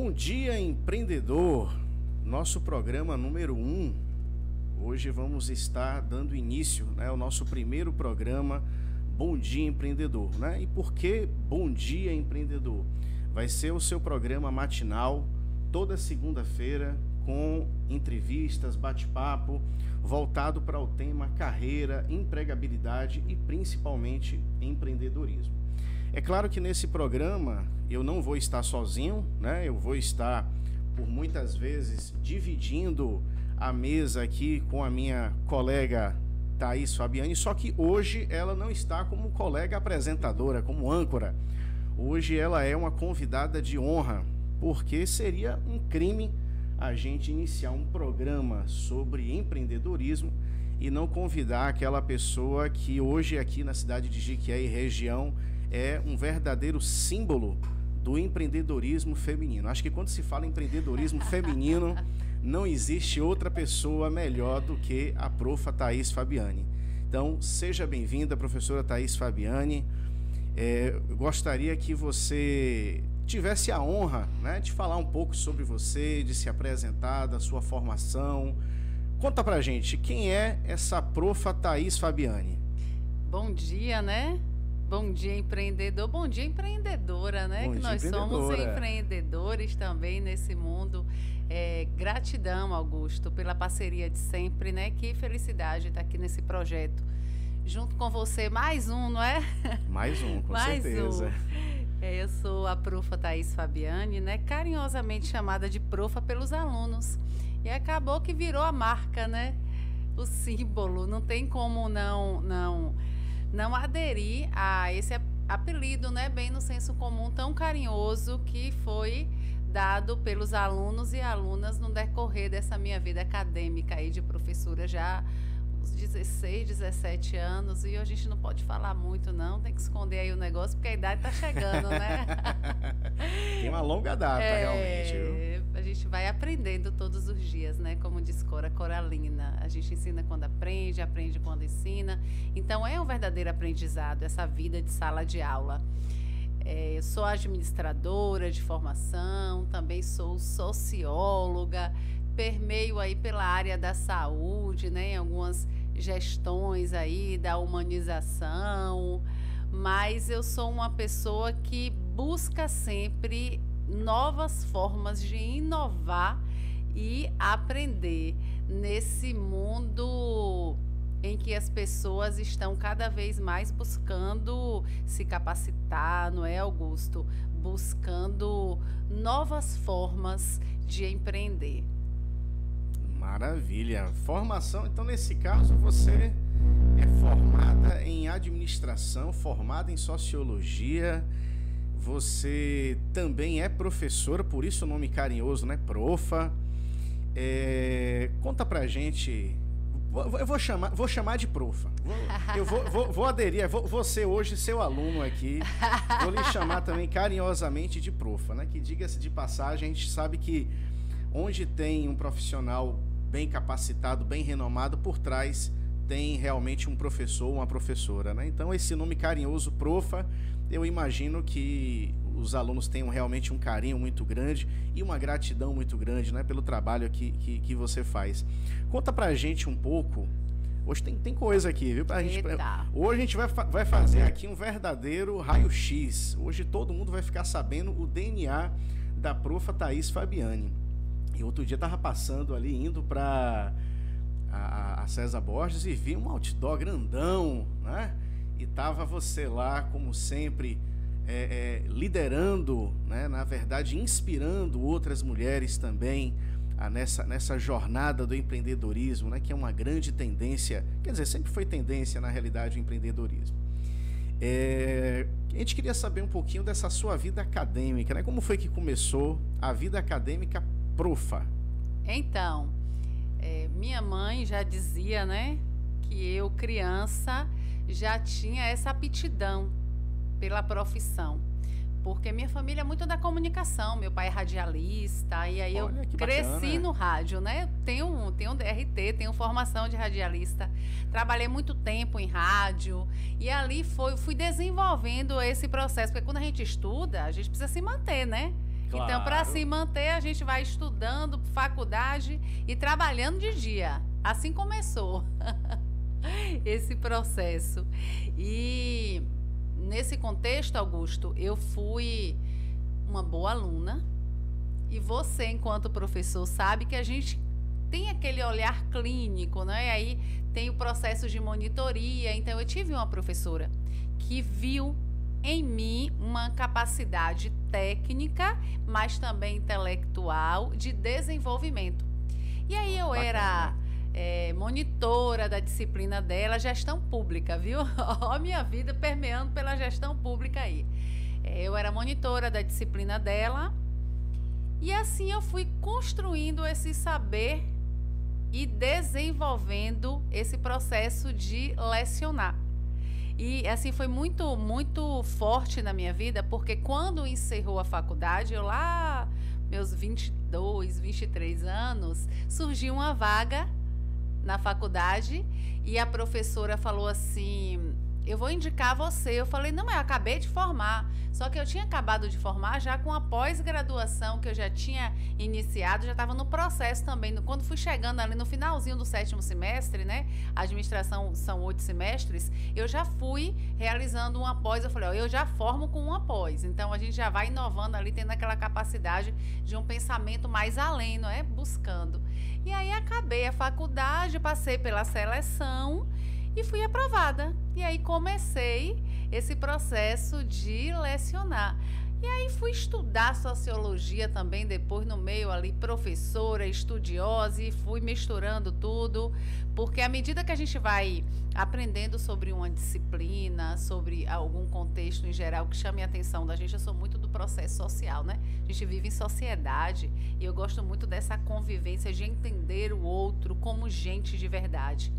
Bom dia, empreendedor! Nosso programa número 1. Um. Hoje vamos estar dando início né, ao nosso primeiro programa Bom Dia Empreendedor. Né? E por que Bom Dia Empreendedor? Vai ser o seu programa matinal toda segunda-feira com entrevistas, bate-papo voltado para o tema carreira, empregabilidade e principalmente empreendedorismo. É claro que nesse programa eu não vou estar sozinho, né? Eu vou estar por muitas vezes dividindo a mesa aqui com a minha colega Thaís Fabiani, só que hoje ela não está como colega apresentadora, como âncora. Hoje ela é uma convidada de honra, porque seria um crime a gente iniciar um programa sobre empreendedorismo e não convidar aquela pessoa que hoje aqui na cidade de Jiquié e região é um verdadeiro símbolo do empreendedorismo feminino. Acho que quando se fala empreendedorismo feminino, não existe outra pessoa melhor do que a profa Thaís Fabiani. Então, seja bem-vinda, professora Thaís Fabiani. É, gostaria que você tivesse a honra né, de falar um pouco sobre você, de se apresentar, da sua formação. Conta pra gente, quem é essa profa Thaís Fabiani? Bom dia, né? Bom dia, empreendedor. Bom dia, empreendedora, né? Bom que dia, nós somos empreendedores também nesse mundo. É, gratidão, Augusto, pela parceria de sempre, né? Que felicidade estar aqui nesse projeto. Junto com você, mais um, não é? Mais um, com mais certeza. Um. É, eu sou a profa Thaís Fabiane, né? Carinhosamente chamada de profa pelos alunos. E acabou que virou a marca, né? O símbolo. Não tem como não, não não aderir a esse apelido, né, bem no senso comum tão carinhoso que foi dado pelos alunos e alunas no decorrer dessa minha vida acadêmica aí de professora já uns 16, 17 anos e a gente não pode falar muito não, tem que esconder aí o negócio porque a idade tá chegando, né? Tem uma longa data é, realmente, viu? A gente vai aprendendo todos os dias, né? Como diz Cora Coralina, a gente ensina quando aprende, aprende quando ensina. Então é um verdadeiro aprendizado essa vida de sala de aula. É, eu sou administradora de formação, também sou socióloga, permeio aí pela área da saúde, né, em algumas gestões aí da humanização, mas eu sou uma pessoa que busca sempre novas formas de inovar e aprender nesse mundo em que as pessoas estão cada vez mais buscando se capacitar, não é, Augusto? Buscando novas formas de empreender. Maravilha. Formação, então nesse caso você é formada em administração, formada em sociologia. Você também é professora, por isso o nome carinhoso, né? Profa. É, conta pra gente. Eu vou chamar, vou chamar de profa. Vou, eu vou, vou, vou aderir, vou, hoje seu aluno aqui. Vou lhe chamar também carinhosamente de profa, né? Que diga-se de passagem, a gente sabe que onde tem um profissional bem capacitado, bem renomado, por trás tem realmente um professor, uma professora, né? Então esse nome carinhoso, profa, eu imagino que os alunos tenham realmente um carinho muito grande e uma gratidão muito grande, né, pelo trabalho que, que, que você faz. Conta pra gente um pouco. Hoje tem, tem coisa aqui, viu? Pra gente, pra, hoje a gente vai, vai fazer aqui um verdadeiro raio-x. Hoje todo mundo vai ficar sabendo o DNA da profa Thaís Fabiani. E outro dia tava passando ali, indo para a, a, César Borges e vi um outdoor grandão, né? E tava você lá, como sempre, é, é, liderando, né? na verdade, inspirando outras mulheres também a, nessa, nessa jornada do empreendedorismo, né? que é uma grande tendência, quer dizer, sempre foi tendência na realidade o empreendedorismo. É, a gente queria saber um pouquinho dessa sua vida acadêmica, né? Como foi que começou a vida acadêmica profa? Então, é, minha mãe já dizia, né, que eu, criança, já tinha essa aptidão pela profissão. Porque minha família é muito da comunicação, meu pai é radialista, e aí Olha, eu cresci bacana. no rádio, né? Tenho, tenho DRT, tenho formação de radialista, trabalhei muito tempo em rádio, e ali foi, fui desenvolvendo esse processo, porque quando a gente estuda, a gente precisa se manter, né? Claro. Então, para se manter, a gente vai estudando faculdade e trabalhando de dia. Assim começou esse processo. E nesse contexto, Augusto, eu fui uma boa aluna. E você, enquanto professor, sabe que a gente tem aquele olhar clínico, né? E aí tem o processo de monitoria. Então, eu tive uma professora que viu em mim uma capacidade técnica, mas também intelectual de desenvolvimento. E aí eu era é, monitora da disciplina dela, gestão pública, viu? Ó, a minha vida permeando pela gestão pública aí. É, eu era monitora da disciplina dela e assim eu fui construindo esse saber e desenvolvendo esse processo de lecionar. E assim foi muito muito forte na minha vida, porque quando encerrou a faculdade, eu lá meus 22, 23 anos, surgiu uma vaga na faculdade e a professora falou assim: eu vou indicar você. Eu falei, não, eu acabei de formar. Só que eu tinha acabado de formar já com a pós-graduação que eu já tinha iniciado, já estava no processo também. Quando fui chegando ali no finalzinho do sétimo semestre, né? A administração são oito semestres, eu já fui realizando uma pós. Eu falei, ó, eu já formo com uma pós. Então a gente já vai inovando ali, tendo aquela capacidade de um pensamento mais além, não é? Buscando. E aí acabei a faculdade, passei pela seleção e fui aprovada. E aí comecei esse processo de lecionar. E aí fui estudar sociologia também depois no meio ali, professora, estudiosa, e fui misturando tudo, porque à medida que a gente vai aprendendo sobre uma disciplina, sobre algum contexto em geral que chame a atenção da gente, eu sou muito do processo social, né? A gente vive em sociedade e eu gosto muito dessa convivência de entender o outro como gente de verdade.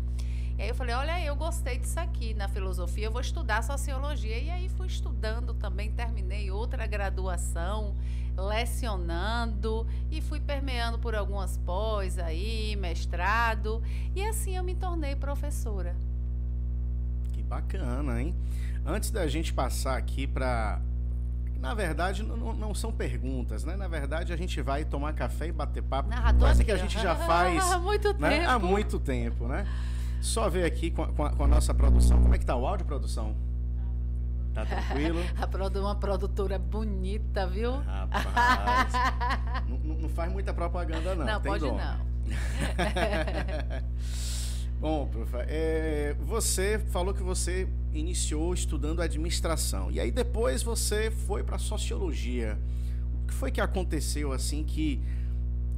E aí eu falei, olha, eu gostei disso aqui na filosofia, eu vou estudar sociologia. E aí fui estudando também, terminei outra graduação, lecionando e fui permeando por algumas pós aí, mestrado. E assim eu me tornei professora. Que bacana, hein? Antes da gente passar aqui para na verdade, não, não, são perguntas, né? Na verdade, a gente vai tomar café e bater papo. Coisa que a gente já faz há muito né? tempo. Há muito tempo, né? Só ver aqui com a, com a, nossa produção. Como é que tá o áudio, produção? Tá tranquilo? uma produtora bonita, viu? Rapaz. não, não, faz muita propaganda, não. Não, pode dom. não. Bom, prof, é, você falou que você iniciou estudando administração. E aí depois você foi para sociologia. O que foi que aconteceu assim que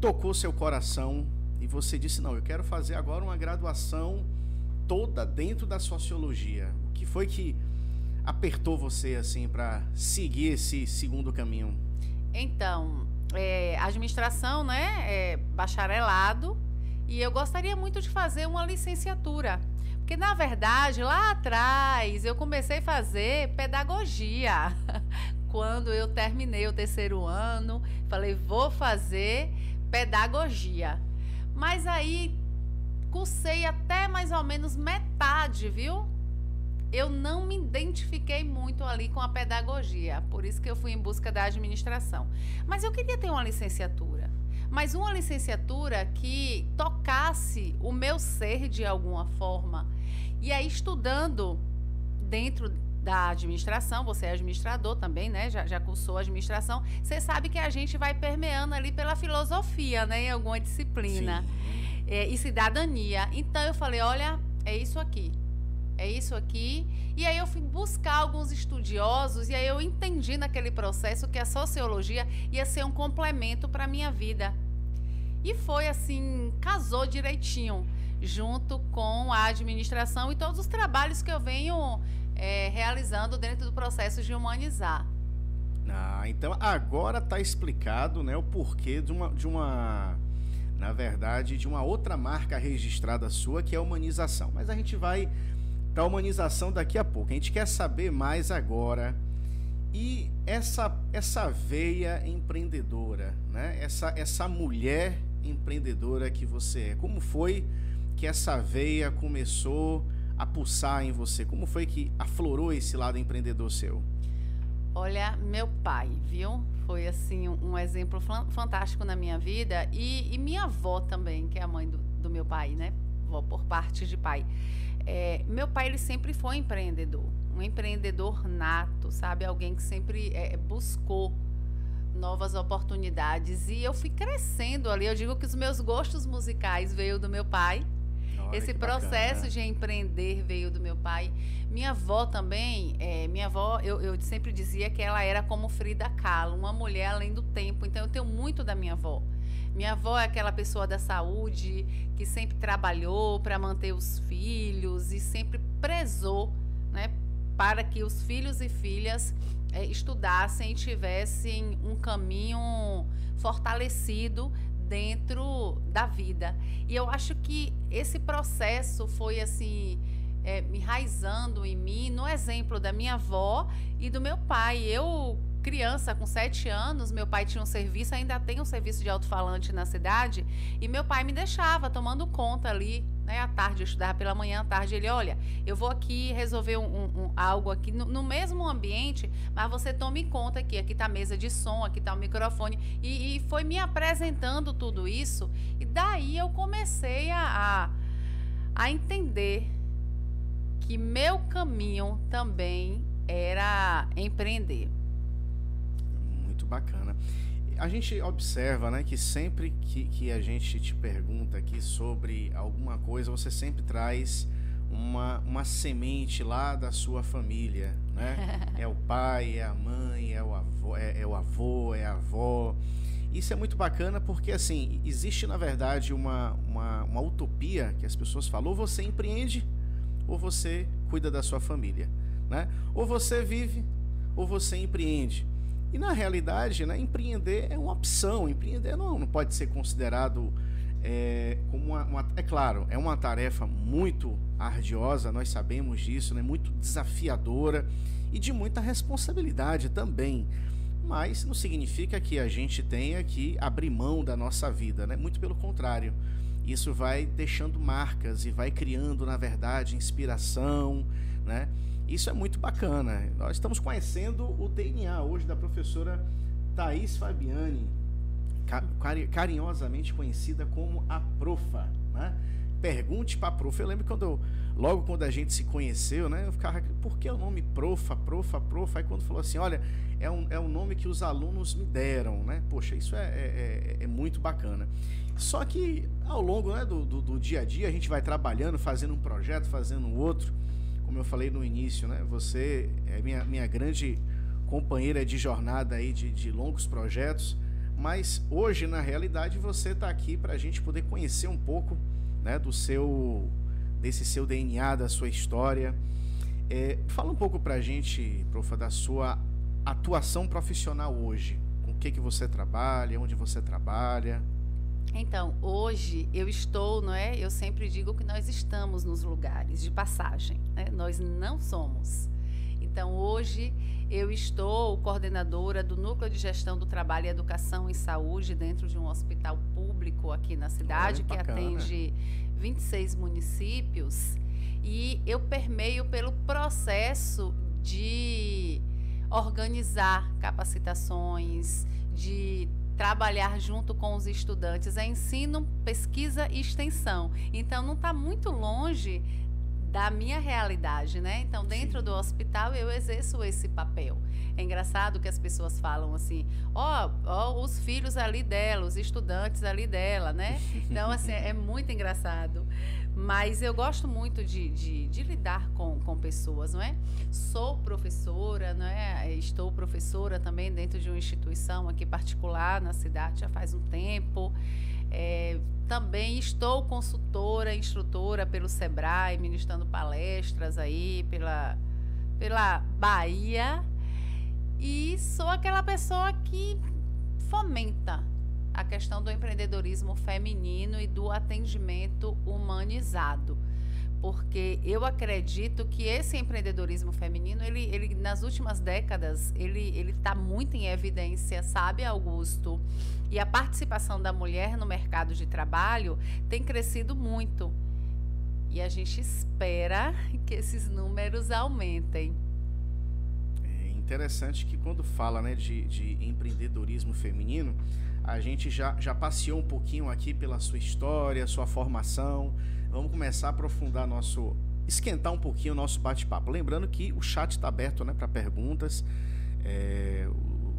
tocou seu coração e você disse: não, eu quero fazer agora uma graduação toda dentro da sociologia. O que foi que apertou você assim para seguir esse segundo caminho? Então, é, administração, né? É bacharelado e eu gostaria muito de fazer uma licenciatura. Porque, na verdade, lá atrás eu comecei a fazer pedagogia. Quando eu terminei o terceiro ano, falei, vou fazer pedagogia. Mas aí cursei até mais ou menos metade, viu? Eu não me identifiquei muito ali com a pedagogia, por isso que eu fui em busca da administração. Mas eu queria ter uma licenciatura, mas uma licenciatura que tocasse o meu ser de alguma forma. E aí, estudando dentro da administração, você é administrador também, né? Já, já cursou administração. Você sabe que a gente vai permeando ali pela filosofia, né? Em alguma disciplina. É, e cidadania. Então eu falei, olha, é isso aqui. É isso aqui. E aí eu fui buscar alguns estudiosos e aí eu entendi naquele processo que a sociologia ia ser um complemento para minha vida. E foi assim, casou direitinho junto com a administração e todos os trabalhos que eu venho é, realizando dentro do processo de humanizar. Ah, então agora está explicado né, o porquê de uma, de uma, na verdade, de uma outra marca registrada sua, que é a humanização. Mas a gente vai para a humanização daqui a pouco. A gente quer saber mais agora. E essa, essa veia empreendedora, né? essa, essa mulher empreendedora que você é, como foi que essa veia começou a pulsar em você? Como foi que aflorou esse lado empreendedor seu? Olha, meu pai, viu? Foi assim um exemplo fantástico na minha vida e, e minha avó também, que é a mãe do, do meu pai, né? Vó por parte de pai. É, meu pai ele sempre foi empreendedor, um empreendedor nato, sabe? Alguém que sempre é, buscou novas oportunidades e eu fui crescendo ali. Eu digo que os meus gostos musicais veio do meu pai. Olha, Esse processo bacana. de empreender veio do meu pai. Minha avó também, é, minha avó, eu, eu, sempre dizia que ela era como Frida Kahlo, uma mulher além do tempo. Então eu tenho muito da minha avó. Minha avó é aquela pessoa da saúde que sempre trabalhou para manter os filhos e sempre prezou, né, para que os filhos e filhas é, estudassem e tivessem um caminho fortalecido dentro da vida. E eu acho que esse processo foi assim. É, me enraizando em mim, no exemplo da minha avó e do meu pai. Eu criança, com sete anos, meu pai tinha um serviço, ainda tem um serviço de alto-falante na cidade, e meu pai me deixava tomando conta ali, né, à tarde, eu estudava pela manhã, à tarde, ele, olha, eu vou aqui resolver um, um, um algo aqui no, no, mesmo ambiente, mas você tome conta aqui, aqui está a mesa de som, aqui está o microfone, e, e, foi me apresentando tudo isso, e daí eu comecei a, a, a entender que meu caminho também era empreender bacana. A gente observa né, que sempre que, que a gente te pergunta aqui sobre alguma coisa, você sempre traz uma, uma semente lá da sua família. Né? É o pai, é a mãe, é o avô, é, é o avô, é a avó. Isso é muito bacana porque, assim, existe na verdade uma, uma, uma utopia que as pessoas falam: ou você empreende, ou você cuida da sua família. Né? Ou você vive, ou você empreende. E na realidade, né, empreender é uma opção. Empreender não, não pode ser considerado é, como uma, uma, É claro, é uma tarefa muito ardiosa, nós sabemos disso, né, muito desafiadora e de muita responsabilidade também. Mas não significa que a gente tenha que abrir mão da nossa vida, né? muito pelo contrário. Isso vai deixando marcas e vai criando, na verdade, inspiração, né? Isso é muito bacana. Nós estamos conhecendo o DNA hoje da professora Thaís Fabiani, carinhosamente conhecida como a Profa. Né? Pergunte para a Profa. Eu lembro quando eu, logo quando a gente se conheceu, né? Eu ficava, por que o nome Profa, Profa, Profa? Aí quando falou assim, olha, é um, é um nome que os alunos me deram, né? Poxa, isso é, é, é, é muito bacana. Só que ao longo né, do, do, do dia a dia a gente vai trabalhando, fazendo um projeto, fazendo outro como eu falei no início, né? Você é minha, minha grande companheira de jornada aí de, de longos projetos, mas hoje na realidade você está aqui para a gente poder conhecer um pouco, né, do seu desse seu DNA, da sua história. É, fala um pouco para a gente, profa, da sua atuação profissional hoje. Com o que que você trabalha, onde você trabalha? Então, hoje eu estou, não é? Eu sempre digo que nós estamos nos lugares de passagem, né? Nós não somos. Então, hoje eu estou coordenadora do Núcleo de Gestão do Trabalho e Educação em Saúde dentro de um hospital público aqui na cidade, que atende 26 municípios. E eu permeio pelo processo de organizar capacitações, de trabalhar junto com os estudantes. É ensino, pesquisa e extensão. Então, não está muito longe da minha realidade, né? Então, dentro Sim. do hospital, eu exerço esse papel. É engraçado que as pessoas falam assim, ó, oh, oh, os filhos ali dela, os estudantes ali dela, né? Então, assim, é muito engraçado. Mas eu gosto muito de, de, de, lidar com, com pessoas, não é? Sou professora, não é? Estou professora também dentro de uma instituição aqui particular na cidade já faz um tempo. É, também estou consultora, instrutora pelo Sebrae, ministrando palestras aí pela, pela Bahia. E sou aquela pessoa que fomenta a questão do empreendedorismo feminino e do atendimento humanizado. Porque eu acredito que esse empreendedorismo feminino, ele, ele nas últimas décadas, ele está muito em evidência, sabe, Augusto? E a participação da mulher no mercado de trabalho tem crescido muito. E a gente espera que esses números aumentem Interessante que quando fala né, de, de empreendedorismo feminino, a gente já, já passeou um pouquinho aqui pela sua história, sua formação. Vamos começar a aprofundar nosso. esquentar um pouquinho o nosso bate-papo. Lembrando que o chat está aberto né, para perguntas. É,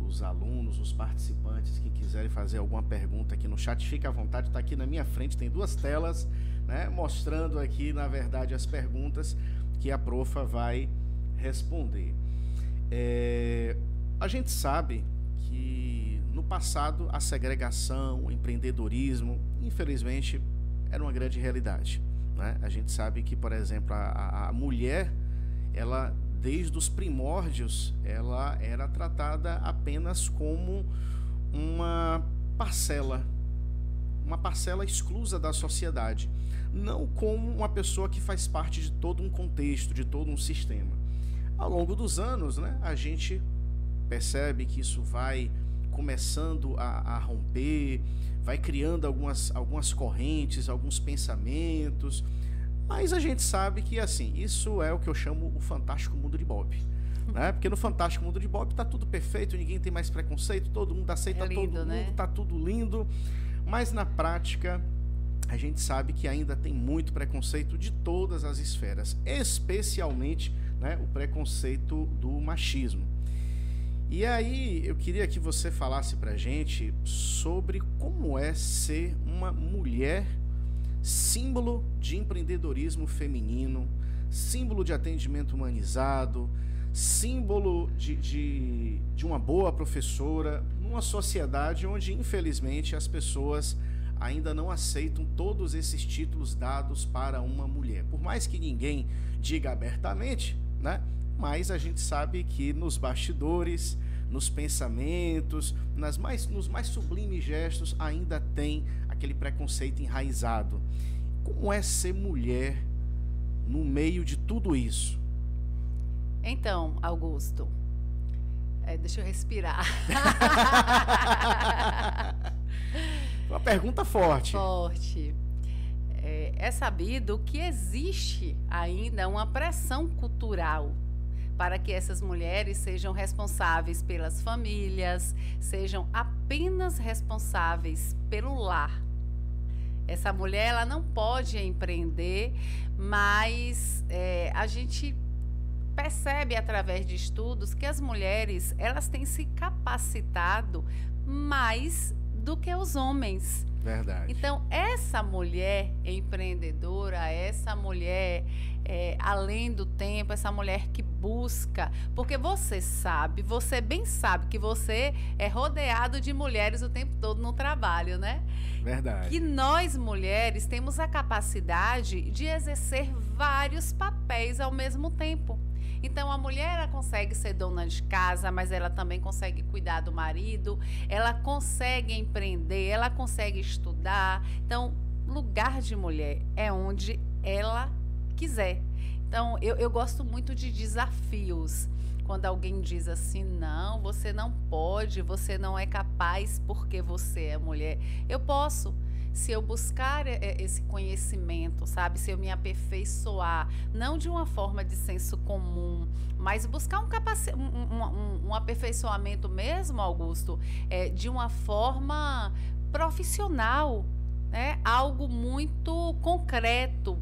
os alunos, os participantes que quiserem fazer alguma pergunta aqui no chat, fique à vontade, está aqui na minha frente, tem duas telas, né, mostrando aqui, na verdade, as perguntas que a profa vai responder. É, a gente sabe que passado a segregação, o empreendedorismo, infelizmente, era uma grande realidade. Né? A gente sabe que, por exemplo, a, a mulher, ela desde os primórdios, ela era tratada apenas como uma parcela, uma parcela exclusa da sociedade, não como uma pessoa que faz parte de todo um contexto, de todo um sistema. Ao longo dos anos, né, a gente percebe que isso vai começando a, a romper, vai criando algumas, algumas correntes, alguns pensamentos, mas a gente sabe que, assim, isso é o que eu chamo o fantástico mundo de Bob. Né? Porque no fantástico mundo de Bob tá tudo perfeito, ninguém tem mais preconceito, todo mundo aceita é lindo, todo né? mundo, tá tudo lindo. Mas na prática, a gente sabe que ainda tem muito preconceito de todas as esferas, especialmente né, o preconceito do machismo. E aí eu queria que você falasse pra gente sobre como é ser uma mulher símbolo de empreendedorismo feminino, símbolo de atendimento humanizado, símbolo de, de, de uma boa professora, numa sociedade onde, infelizmente, as pessoas ainda não aceitam todos esses títulos dados para uma mulher. Por mais que ninguém diga abertamente, né? Mas a gente sabe que nos bastidores, nos pensamentos, nas mais, nos mais sublimes gestos, ainda tem aquele preconceito enraizado. Como é ser mulher no meio de tudo isso? Então, Augusto, é, deixa eu respirar. Uma pergunta forte. Forte. É, é sabido que existe ainda uma pressão cultural para que essas mulheres sejam responsáveis pelas famílias, sejam apenas responsáveis pelo lar. Essa mulher ela não pode empreender, mas é, a gente percebe através de estudos que as mulheres elas têm se capacitado mais do que os homens. Verdade. Então, essa mulher empreendedora, essa mulher é, além do tempo, essa mulher que busca, porque você sabe, você bem sabe que você é rodeado de mulheres o tempo todo no trabalho, né? Verdade. Que nós mulheres temos a capacidade de exercer vários papéis ao mesmo tempo. Então a mulher ela consegue ser dona de casa, mas ela também consegue cuidar do marido, ela consegue empreender, ela consegue estudar. Então, lugar de mulher é onde ela quiser. Então, eu, eu gosto muito de desafios. Quando alguém diz assim, não, você não pode, você não é capaz porque você é mulher. Eu posso se eu buscar é, é, esse conhecimento, sabe? Se eu me aperfeiçoar, não de uma forma de senso comum, mas buscar um, capaci um, um, um aperfeiçoamento mesmo, Augusto, é, de uma forma profissional, né? algo muito concreto,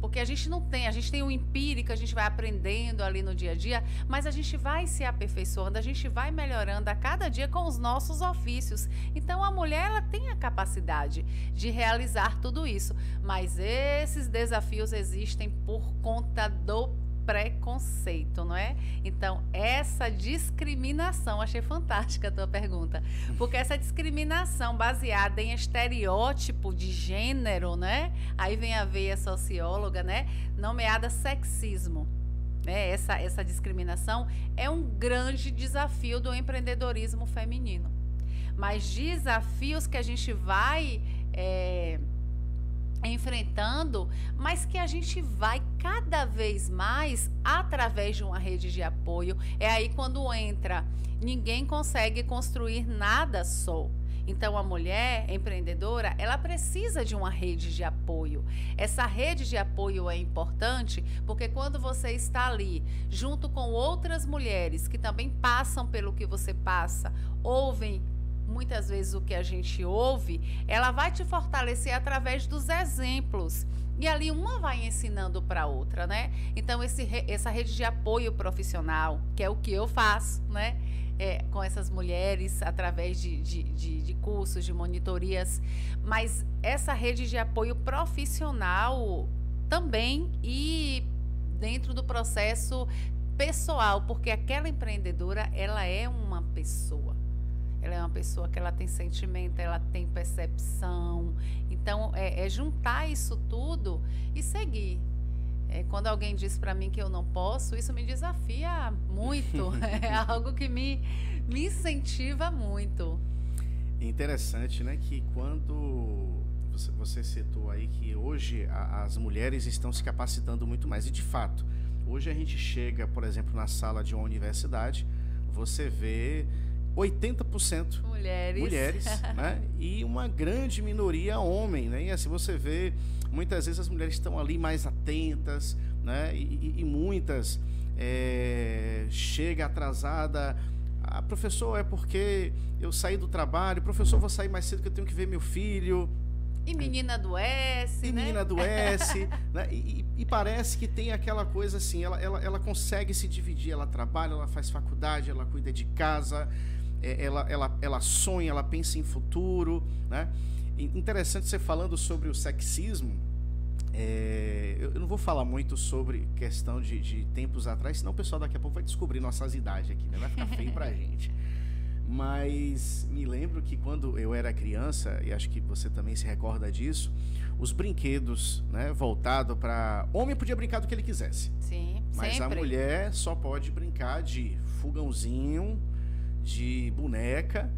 porque a gente não tem, a gente tem o empírico, a gente vai aprendendo ali no dia a dia, mas a gente vai se aperfeiçoando, a gente vai melhorando a cada dia com os nossos ofícios. Então a mulher ela tem a capacidade de realizar tudo isso, mas esses desafios existem por conta do preconceito, não é? Então, essa discriminação, achei fantástica a tua pergunta, porque essa discriminação baseada em estereótipo de gênero, né? Aí vem a veia socióloga, né? Nomeada sexismo. Né? Essa, essa discriminação é um grande desafio do empreendedorismo feminino. Mas desafios que a gente vai. É, enfrentando, mas que a gente vai cada vez mais através de uma rede de apoio. É aí quando entra, ninguém consegue construir nada só. Então, a mulher empreendedora, ela precisa de uma rede de apoio. Essa rede de apoio é importante porque quando você está ali, junto com outras mulheres que também passam pelo que você passa, ouvem muitas vezes o que a gente ouve, ela vai te fortalecer através dos exemplos. E ali uma vai ensinando para outra, né? Então, esse, essa rede de apoio profissional, que é o que eu faço, né? É, com essas mulheres através de, de, de, de, cursos, de monitorias, mas essa rede de apoio profissional também e dentro do processo pessoal, porque aquela empreendedora ela é uma pessoa. Ela é uma pessoa que ela tem sentimento, ela tem percepção. Então, é, é juntar isso tudo e seguir. É, quando alguém diz para mim que eu não posso, isso me desafia muito. é algo que me, me incentiva muito. Interessante, né? Que quando você, você citou aí que hoje a, as mulheres estão se capacitando muito mais. E de fato, hoje a gente chega, por exemplo, na sala de uma universidade, você vê 80% mulheres, mulheres né? e uma grande minoria homem. Né? E assim você vê, muitas vezes as mulheres estão ali mais atentas, né? e, e muitas é, chega atrasada. Ah, professor, é porque eu saí do trabalho, professor, vou sair mais cedo que eu tenho que ver meu filho. E menina do S, e né? menina do S, né? E, e, parece que tem aquela coisa assim, ela, ela, ela consegue se dividir, ela trabalha, ela faz faculdade, ela cuida de casa, ela, ela, ela sonha, ela pensa em futuro. Né? Interessante você falando sobre o sexismo. É, eu não vou falar muito sobre questão de, de, tempos atrás, senão o pessoal daqui a pouco vai descobrir nossas idades aqui, né? vai ficar feio pra gente. Mas me lembro que quando eu era criança, e acho que você também se recorda disso, os brinquedos, né, voltado para homem podia brincar do que ele quisesse. Sim, Mas sempre. a mulher só pode brincar de fogãozinho, de boneca.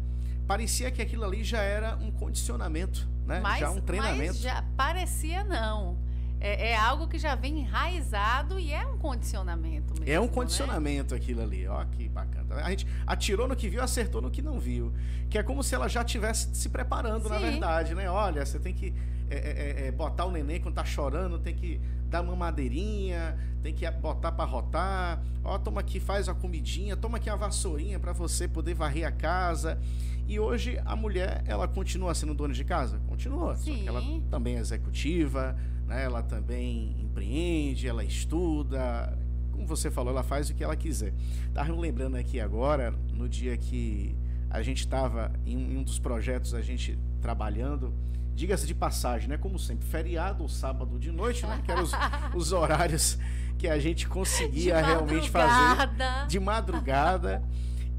Parecia que aquilo ali já era um condicionamento, né? Mas, já um treinamento. Mas já parecia não. É, é, algo que já vem enraizado e é um condicionamento mesmo. É um né? condicionamento né? aquilo ali. Ó, que bacana. A gente atirou no que viu, acertou no que não viu. Que é como se ela já estivesse se preparando, Sim. na verdade, né? Olha, você tem que é, é, é, botar o neném quando tá chorando, tem que dar uma madeirinha, tem que botar para rotar. Ó, toma aqui, faz a comidinha, toma aqui a vassourinha para você poder varrer a casa. E hoje a mulher, ela continua sendo dona de casa? Continua. Sim. Só que ela também é executiva, né? ela também empreende, ela estuda. Como você falou, ela faz o que ela quiser. Estava me lembrando aqui agora, no dia que a gente estava em um dos projetos, a gente trabalhando, diga-se de passagem, né? Como sempre, feriado ou sábado de noite, né? Que eram os, os horários que a gente conseguia realmente fazer de madrugada.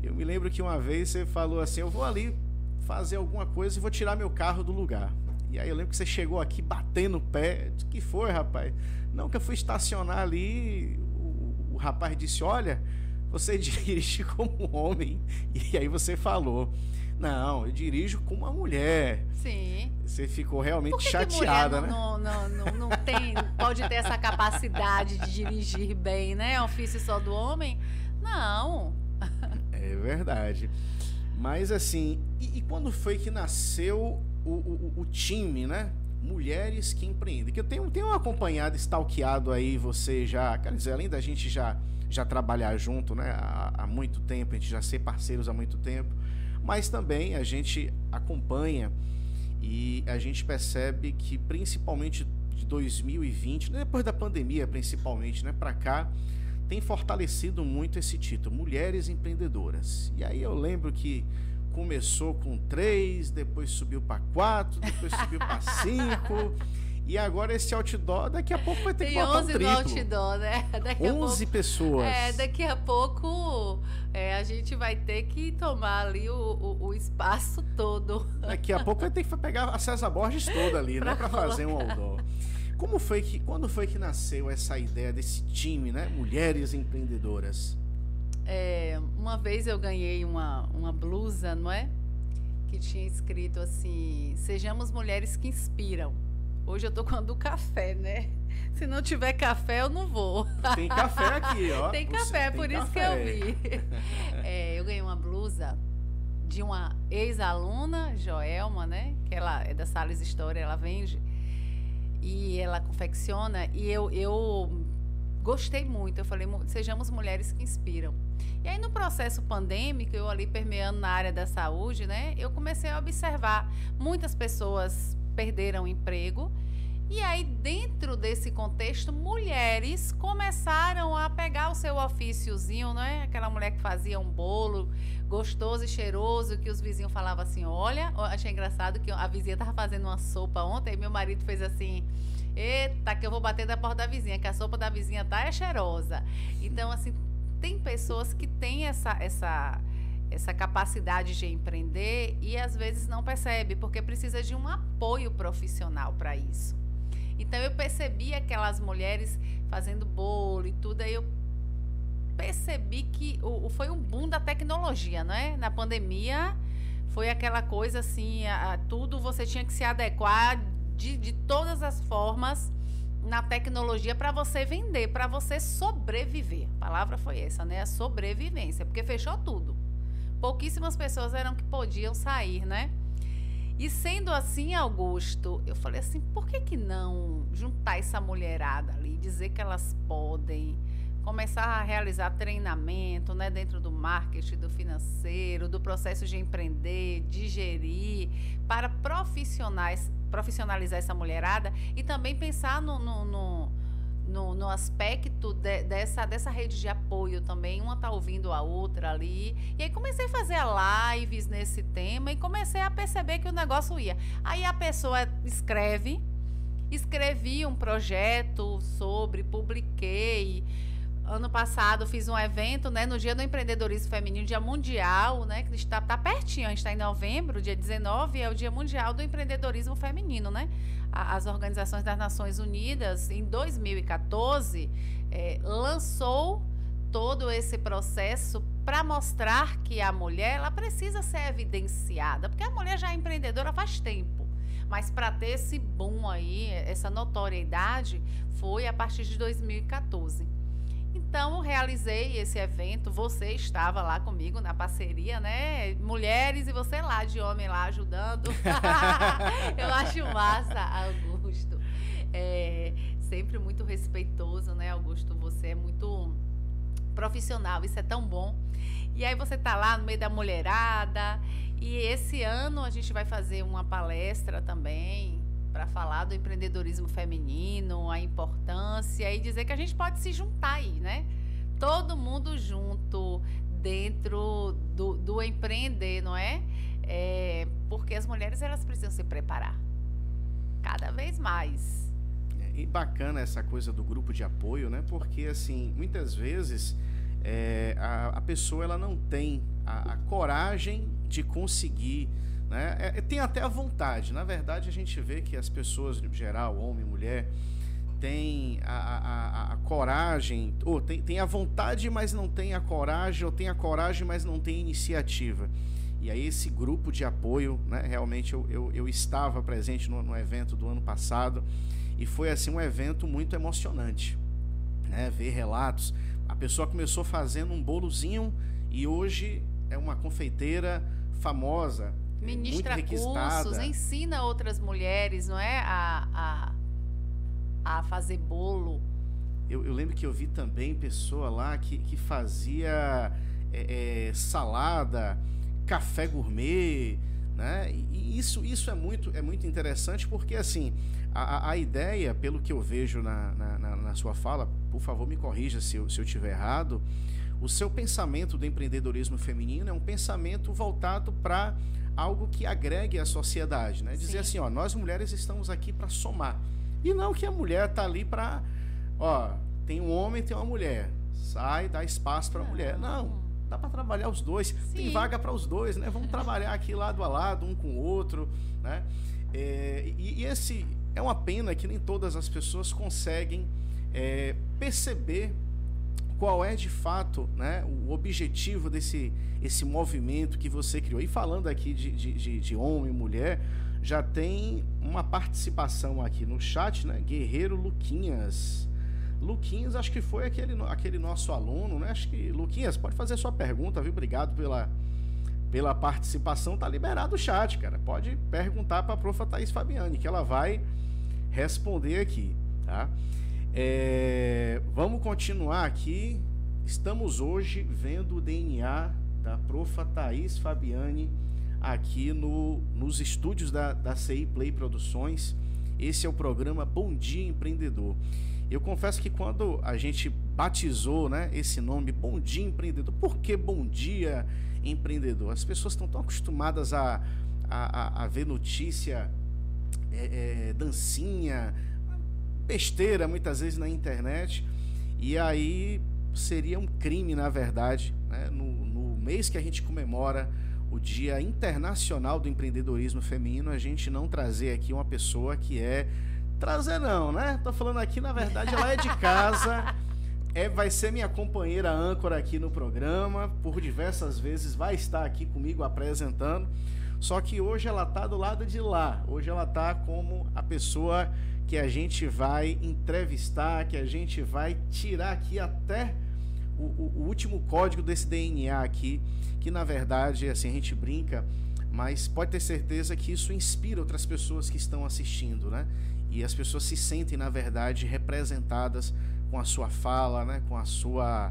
Eu me lembro que uma vez você falou assim: eu vou ali fazer alguma coisa e vou tirar meu carro do lugar. E aí eu lembro que você chegou aqui batendo o pé. O que foi, rapaz? Não, que eu fui estacionar ali. O, o rapaz disse: Olha, você dirige como homem. E aí você falou. Não, eu dirijo com uma mulher. Sim. Você ficou realmente que chateada, que né? Não, não, não, não tem, pode ter essa capacidade de dirigir bem, né? É ofício só do homem? Não. É verdade. Mas assim, e, e quando foi que nasceu o, o, o, time, né? Mulheres que empreendem. Que eu tenho, tenho acompanhado, stalkeado aí você já, quer dizer, além da gente já, já trabalhar junto, né? Há, há muito tempo, a gente já ser parceiros há muito tempo mas também a gente acompanha e a gente percebe que principalmente de 2020, né, depois da pandemia principalmente, né, para cá, tem fortalecido muito esse título, Mulheres Empreendedoras. E aí eu lembro que começou com três, depois subiu para quatro, depois subiu para cinco. E agora esse outdoor, daqui a pouco vai ter Tem que botar 11 um triplo. no outdoor, né? Daqui 11 pouco, pessoas. É, daqui a pouco é, a gente vai ter que tomar ali o, o, o, espaço todo. Daqui a pouco vai ter que pegar a César Borges toda ali, pra né? Para fazer um outdoor. Como foi que, quando foi que nasceu essa ideia desse time, né? Mulheres empreendedoras. É, uma vez eu ganhei uma, uma blusa, não é? Que tinha escrito assim: Sejamos mulheres que inspiram. Hoje eu tô com a do café, né? Se não tiver café, eu não vou. Tem café aqui, ó. Tem café, por isso que eu vi. É, eu ganhei uma blusa de uma ex-aluna, Joelma, né? Que ela é da Sales História, ela vende e ela confecciona. E eu, eu gostei muito. Eu falei, sejamos mulheres que inspiram. E aí, no processo pandêmico, eu ali permeando na área da saúde, né? Eu comecei a observar muitas pessoas perderam emprego e aí, dentro desse contexto, mulheres começaram a pegar o seu ofíciozinho, né? Aquela mulher que fazia um bolo gostoso e cheiroso, que os vizinhos falavam assim: olha, achei engraçado que a vizinha estava fazendo uma sopa ontem, e meu marido fez assim. Eita, que eu vou bater da porta da vizinha, que a sopa da vizinha tá é cheirosa. Então, assim, tem pessoas que têm essa, essa, essa capacidade de empreender e às vezes não percebe, porque precisa de um apoio profissional para isso. Então eu percebi aquelas mulheres fazendo bolo e tudo, aí eu percebi que o, foi um boom da tecnologia, não é? Na pandemia foi aquela coisa assim, a, a, tudo você tinha que se adequar de, de todas as formas na tecnologia para você vender, para você sobreviver. A palavra foi essa, né? A sobrevivência, porque fechou tudo. Pouquíssimas pessoas eram que podiam sair, né? E sendo assim, Augusto, eu falei assim, por que que não juntar essa mulherada ali, dizer que elas podem começar a realizar treinamento, né, dentro do marketing, do financeiro, do processo de empreender, de gerir, para profissionais, profissionalizar essa mulherada e também pensar no, no, no no, no aspecto de, dessa, dessa rede de apoio também, uma tá ouvindo a outra ali. E aí comecei a fazer lives nesse tema e comecei a perceber que o negócio ia. Aí a pessoa escreve, escrevi um projeto sobre, publiquei. Ano passado fiz um evento, né, no Dia do Empreendedorismo Feminino, Dia Mundial, né, que está tá pertinho, a gente está em novembro, dia 19, é o Dia Mundial do Empreendedorismo Feminino, né? as organizações das Nações Unidas, em 2014, é, lançou todo esse processo para mostrar que a mulher ela precisa ser evidenciada, porque a mulher já é empreendedora faz tempo. Mas para ter esse boom aí, essa notoriedade, foi a partir de 2014. Então, realizei esse evento. Você estava lá comigo na parceria, né? Mulheres e você lá, de homem lá, ajudando. Eu acho massa, Augusto. É, sempre muito respeitoso, né, Augusto? Você é muito profissional, isso é tão bom. E aí você tá lá no meio da mulherada. E esse ano a gente vai fazer uma palestra também para falar do empreendedorismo feminino, a importância e dizer que a gente pode se juntar aí, né? Todo mundo junto dentro do, do empreender, não é? é? Porque as mulheres elas precisam se preparar cada vez mais. É, e bacana essa coisa do grupo de apoio, né? Porque assim, muitas vezes é, a, a pessoa ela não tem a, a coragem de conseguir né? É, é, tem até a vontade. Na verdade, a gente vê que as pessoas, em geral, homem, mulher, têm a, a, a, coragem, ou tem, tem a vontade, mas não tem a coragem, ou tem a coragem, mas não tem iniciativa. E aí esse grupo de apoio, né, realmente eu, eu, eu estava presente no, no, evento do ano passado e foi assim um evento muito emocionante, né, ver relatos. A pessoa começou fazendo um bolozinho e hoje é uma confeiteira famosa, ministra cursos, ensina outras mulheres, não é? A, a, a fazer bolo. Eu, eu, lembro que eu vi também pessoa lá que, que fazia é, é, salada, café gourmet, né? E isso, isso é, muito, é muito interessante porque, assim, a, a ideia, pelo que eu vejo na, na, na sua fala, por favor me corrija se eu, se eu tiver errado, o seu pensamento do empreendedorismo feminino é um pensamento voltado para algo que agregue a sociedade, né? Dizer Sim. assim, ó, nós mulheres estamos aqui para somar. E não que a mulher tá ali para, ó, tem um homem, tem uma mulher. Sai, dá espaço para a mulher. Não, dá para trabalhar os dois. Sim. Tem vaga para os dois, né? Vamos trabalhar aqui lado a lado, um com o outro, né? É, e, e, esse é uma pena que nem todas as pessoas conseguem é, perceber qual é de fato né, o objetivo desse esse movimento que você criou. E falando aqui de, de, de, homem e mulher, já tem uma participação aqui no chat, né? Guerreiro Luquinhas. Luquinhas, acho que foi aquele, aquele nosso aluno, né? Acho que, Luquinhas, pode fazer sua pergunta, viu? Obrigado pela, pela participação. Tá liberado o chat, cara. Pode perguntar para a profa Thaís Fabiani, que ela vai responder aqui, tá? É, vamos continuar aqui. Estamos hoje vendo o DNA da profa Thaís Fabiani aqui no, nos estúdios da, da CI Play Produções. Esse é o programa Bom Dia Empreendedor. Eu confesso que quando a gente batizou né, esse nome, Bom Dia Empreendedor, por que Bom Dia Empreendedor? As pessoas estão tão acostumadas a, a, a ver notícia, é, é, dancinha, besteira muitas vezes na internet, e aí seria um crime, na verdade, né, no, no mês que a gente comemora o Dia Internacional do Empreendedorismo Feminino, a gente não trazer aqui uma pessoa que é. Trazer não, né? Tô falando aqui, na verdade, ela é de casa. É, vai ser minha companheira âncora aqui no programa, por diversas vezes vai estar aqui comigo apresentando. Só que hoje ela tá do lado de lá. Hoje ela tá como a pessoa que a gente vai entrevistar, que a gente vai tirar aqui até o, o, o último código desse DNA aqui que na verdade, assim, a gente brinca, mas pode ter certeza que isso inspira outras pessoas que estão assistindo, né? E as pessoas se sentem, na verdade, representadas com a sua fala, né? Com a sua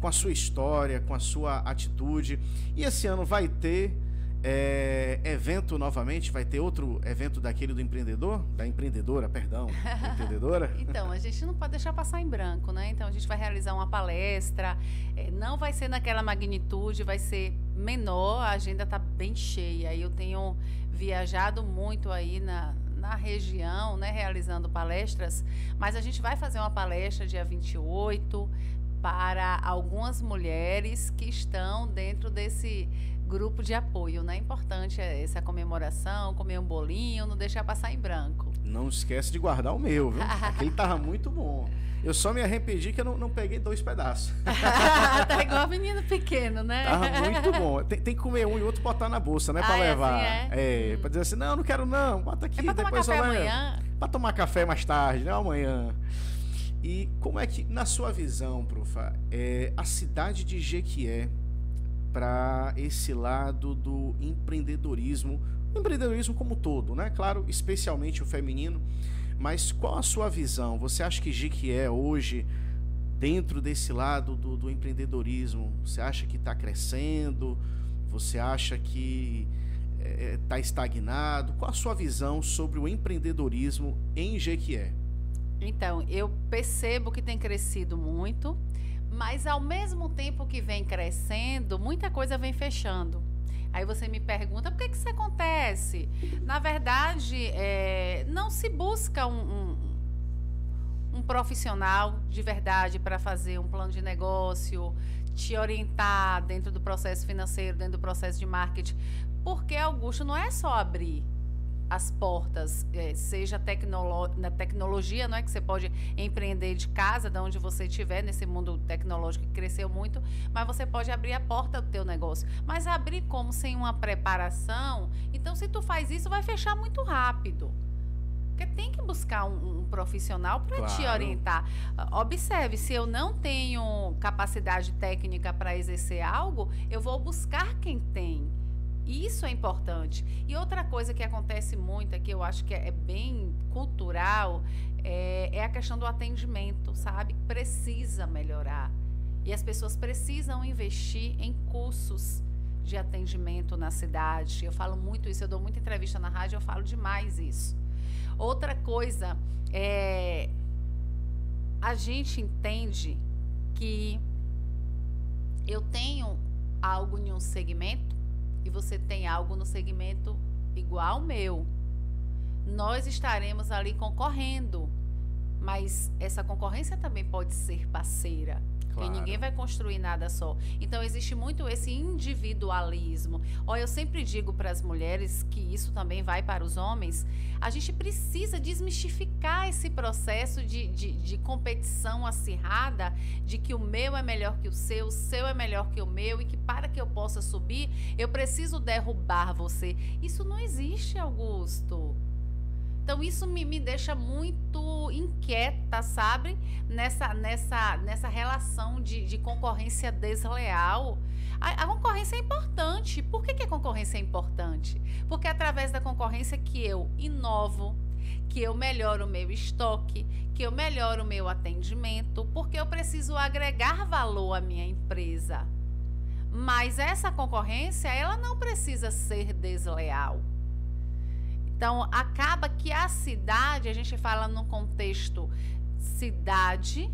com a sua história, com a sua atitude. E esse ano vai ter é, evento novamente, vai ter outro evento daquele do empreendedor, da empreendedora, perdão, empreendedora. então, a gente não pode deixar passar em branco, né? Então, a gente vai realizar uma palestra, é, não vai ser naquela magnitude, vai ser menor, a agenda está bem cheia. Eu tenho viajado muito aí na, na região, né, realizando palestras, mas a gente vai fazer uma palestra dia 28 para algumas mulheres que estão dentro desse grupo de apoio, né? Importante é essa comemoração, comer um bolinho, não deixar passar em branco. Não esquece de guardar o meu, viu? Aquele tava muito bom. Eu só me arrependi que eu não, não peguei dois pedaços. tá igual menino pequeno, né? Tava muito bom. Tem, tem, que comer um e outro botar na bolsa, né? Pra ah, levar. É, assim é? é hum. pra dizer assim, não, não quero não, bota aqui. É pra tomar depois café amanhã? Pra tomar café mais tarde, né? Amanhã. E como é que, na sua visão, profa, é, a cidade de Jequié para esse lado do empreendedorismo, empreendedorismo como todo, né? Claro, especialmente o feminino. Mas qual a sua visão? Você acha que Jequié hoje, dentro desse lado do, do empreendedorismo, você acha que está crescendo? Você acha que está é, é tá estagnado? Qual a sua visão sobre o empreendedorismo em Jequié? Então, eu percebo que tem crescido muito. Mas ao mesmo tempo que vem crescendo, muita coisa vem fechando. Aí você me pergunta por que, que isso acontece? Na verdade, é, não se busca um, um, um profissional de verdade para fazer um plano de negócio, te orientar dentro do processo financeiro, dentro do processo de marketing. Porque, Augusto, não é só abrir as portas, é, seja tecnolo na tecnologia, não é que você pode empreender de casa, de onde você estiver, nesse mundo tecnológico que cresceu muito, mas você pode abrir a porta do teu negócio. Mas abrir como sem uma preparação, então se tu faz isso, vai fechar muito rápido. Porque tem que buscar um, um profissional para claro. te orientar. Observe, se eu não tenho capacidade técnica para exercer algo, eu vou buscar quem tem. Isso é importante. E outra coisa que acontece muito, que eu acho que é, bem cultural, é, é a questão do atendimento, sabe? Precisa melhorar. E as pessoas precisam investir em cursos de atendimento na cidade. Eu falo muito isso, eu dou muita entrevista na rádio, eu falo demais isso. Outra coisa é a gente entende que eu tenho algo em um segmento e você tem algo no segmento igual ao meu, nós estaremos ali concorrendo. Mas essa concorrência também pode ser parceira. Claro. Porque ninguém vai construir nada só. Então existe muito esse individualismo. Olha, eu sempre digo para as mulheres que isso também vai para os homens. A gente precisa desmistificar esse processo de, de, de competição acirrada, de que o meu é melhor que o seu, o seu é melhor que o meu, e que para que eu possa subir, eu preciso derrubar você. Isso não existe, Augusto. Então isso me, me deixa muito inquieta, sabe? Nessa, nessa, nessa relação de, de concorrência desleal. A, a, concorrência é importante. Por que, que a concorrência é importante? Porque é através da concorrência que eu inovo, que eu melhoro o meu estoque, que eu melhoro o meu atendimento, porque eu preciso agregar valor à minha empresa. Mas essa concorrência, ela não precisa ser desleal. Então, acaba que a cidade, a gente fala no contexto cidade,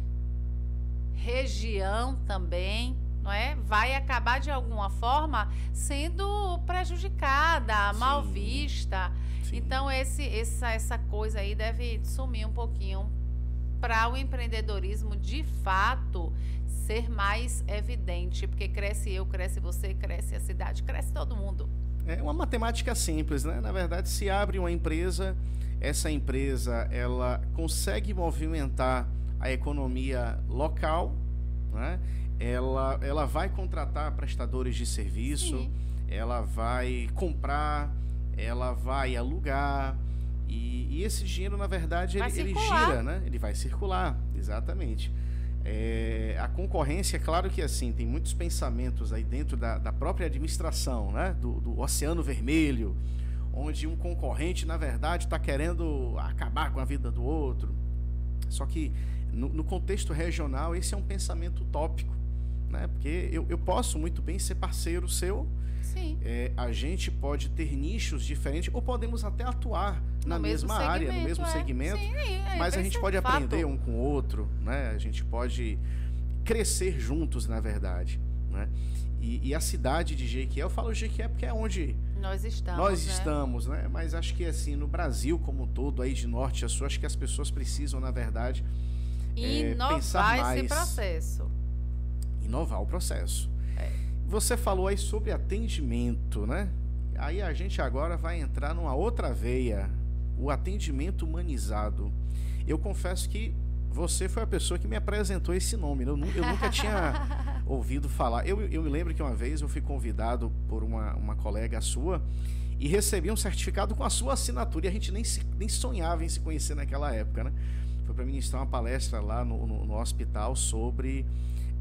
região também, não é? Vai acabar de alguma forma sendo prejudicada, Sim. mal vista. Sim. Então esse, essa, essa coisa aí deve sumir um pouquinho para o empreendedorismo de fato ser mais evidente, porque cresce eu, cresce você, cresce a cidade, cresce todo mundo. É uma matemática simples, né? Na verdade, se abre uma empresa, essa empresa ela consegue movimentar a economia local, né? ela, ela vai contratar prestadores de serviço, Sim. ela vai comprar, ela vai alugar. E, e esse dinheiro, na verdade, ele, ele, gira, né? Ele vai circular, exatamente. É, a concorrência, é claro que assim, tem muitos pensamentos aí dentro da, da própria administração, né? Do, do Oceano Vermelho, onde um concorrente, na verdade, está querendo acabar com a vida do outro. Só que no, no, contexto regional, esse é um pensamento utópico né? Porque eu, eu posso muito bem ser parceiro seu. Sim. É, a gente pode ter nichos diferentes ou podemos até atuar na no mesma área, no mesmo é. segmento, Sim, é, mas a gente pode fato. aprender um com o outro, né? A gente pode crescer juntos, na verdade, né? E, e a cidade de Jequié, eu falo Jequié porque é onde nós estamos, nós né? estamos, né? Mas acho que assim no Brasil como um todo, aí de norte a sul, acho que as pessoas precisam, na verdade, é, pensar mais. esse processo inovar o processo. Você falou aí sobre atendimento, né? Aí a gente agora vai entrar numa outra veia, o atendimento humanizado. Eu confesso que você foi a pessoa que me apresentou esse nome. Eu, eu nunca tinha ouvido falar. Eu, eu me lembro que uma vez eu fui convidado por uma, uma colega sua e recebi um certificado com a sua assinatura. E a gente nem, se, nem sonhava em se conhecer naquela época, né? Foi para ministrar uma palestra lá no, no, no hospital sobre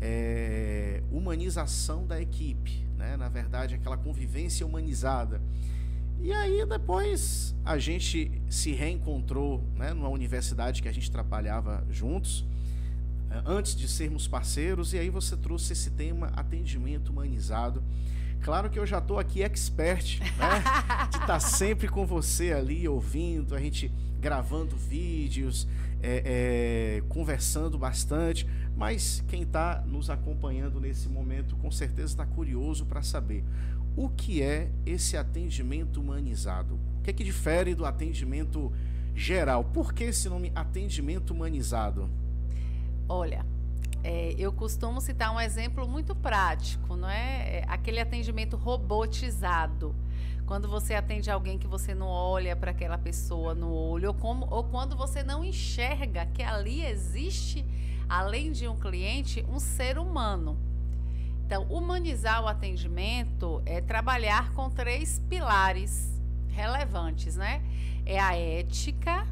é, humanização da equipe, né? na verdade, aquela convivência humanizada. E aí depois a gente se reencontrou né, numa universidade que a gente trabalhava juntos, é, antes de sermos parceiros, e aí você trouxe esse tema atendimento humanizado. Claro que eu já estou aqui expert, né? De estar tá sempre com você ali, ouvindo, a gente gravando vídeos, é, é, conversando bastante, mas quem está nos acompanhando nesse momento com certeza está curioso para saber o que é esse atendimento humanizado. O que é que difere do atendimento geral? Por que esse nome atendimento humanizado? Olha, é, eu costumo citar um exemplo muito prático, não é? é aquele atendimento robotizado quando você atende alguém que você não olha para aquela pessoa no olho, ou, como, ou quando você não enxerga que ali existe, além de um cliente, um ser humano. Então, humanizar o atendimento é trabalhar com três pilares relevantes, né? É a ética,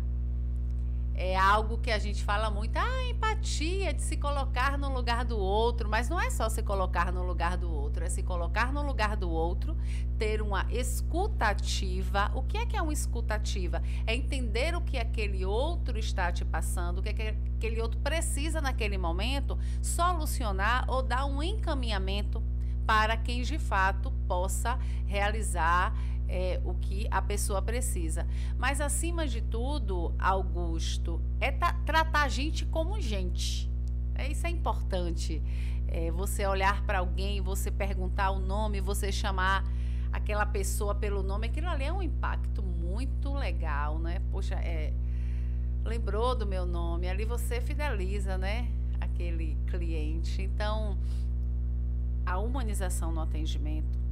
é algo que a gente fala muito, ah, empatia, de se colocar no lugar do outro, mas não é só se colocar no lugar do outro, é se colocar no lugar do outro, ter uma escutativa. O que é que é uma escutativa? É entender o que aquele outro está te passando, o que, é que aquele outro precisa naquele momento, solucionar ou dar um encaminhamento para quem de fato possa realizar é, o que a pessoa precisa. Mas, acima de tudo, Augusto, é tratar a gente como gente. É, isso é importante. É, você olhar para alguém, você perguntar o nome, você chamar aquela pessoa pelo nome, aquilo ali é um impacto muito legal, né? Poxa, é, lembrou do meu nome, ali você fideliza, né? Aquele cliente. Então, a humanização no atendimento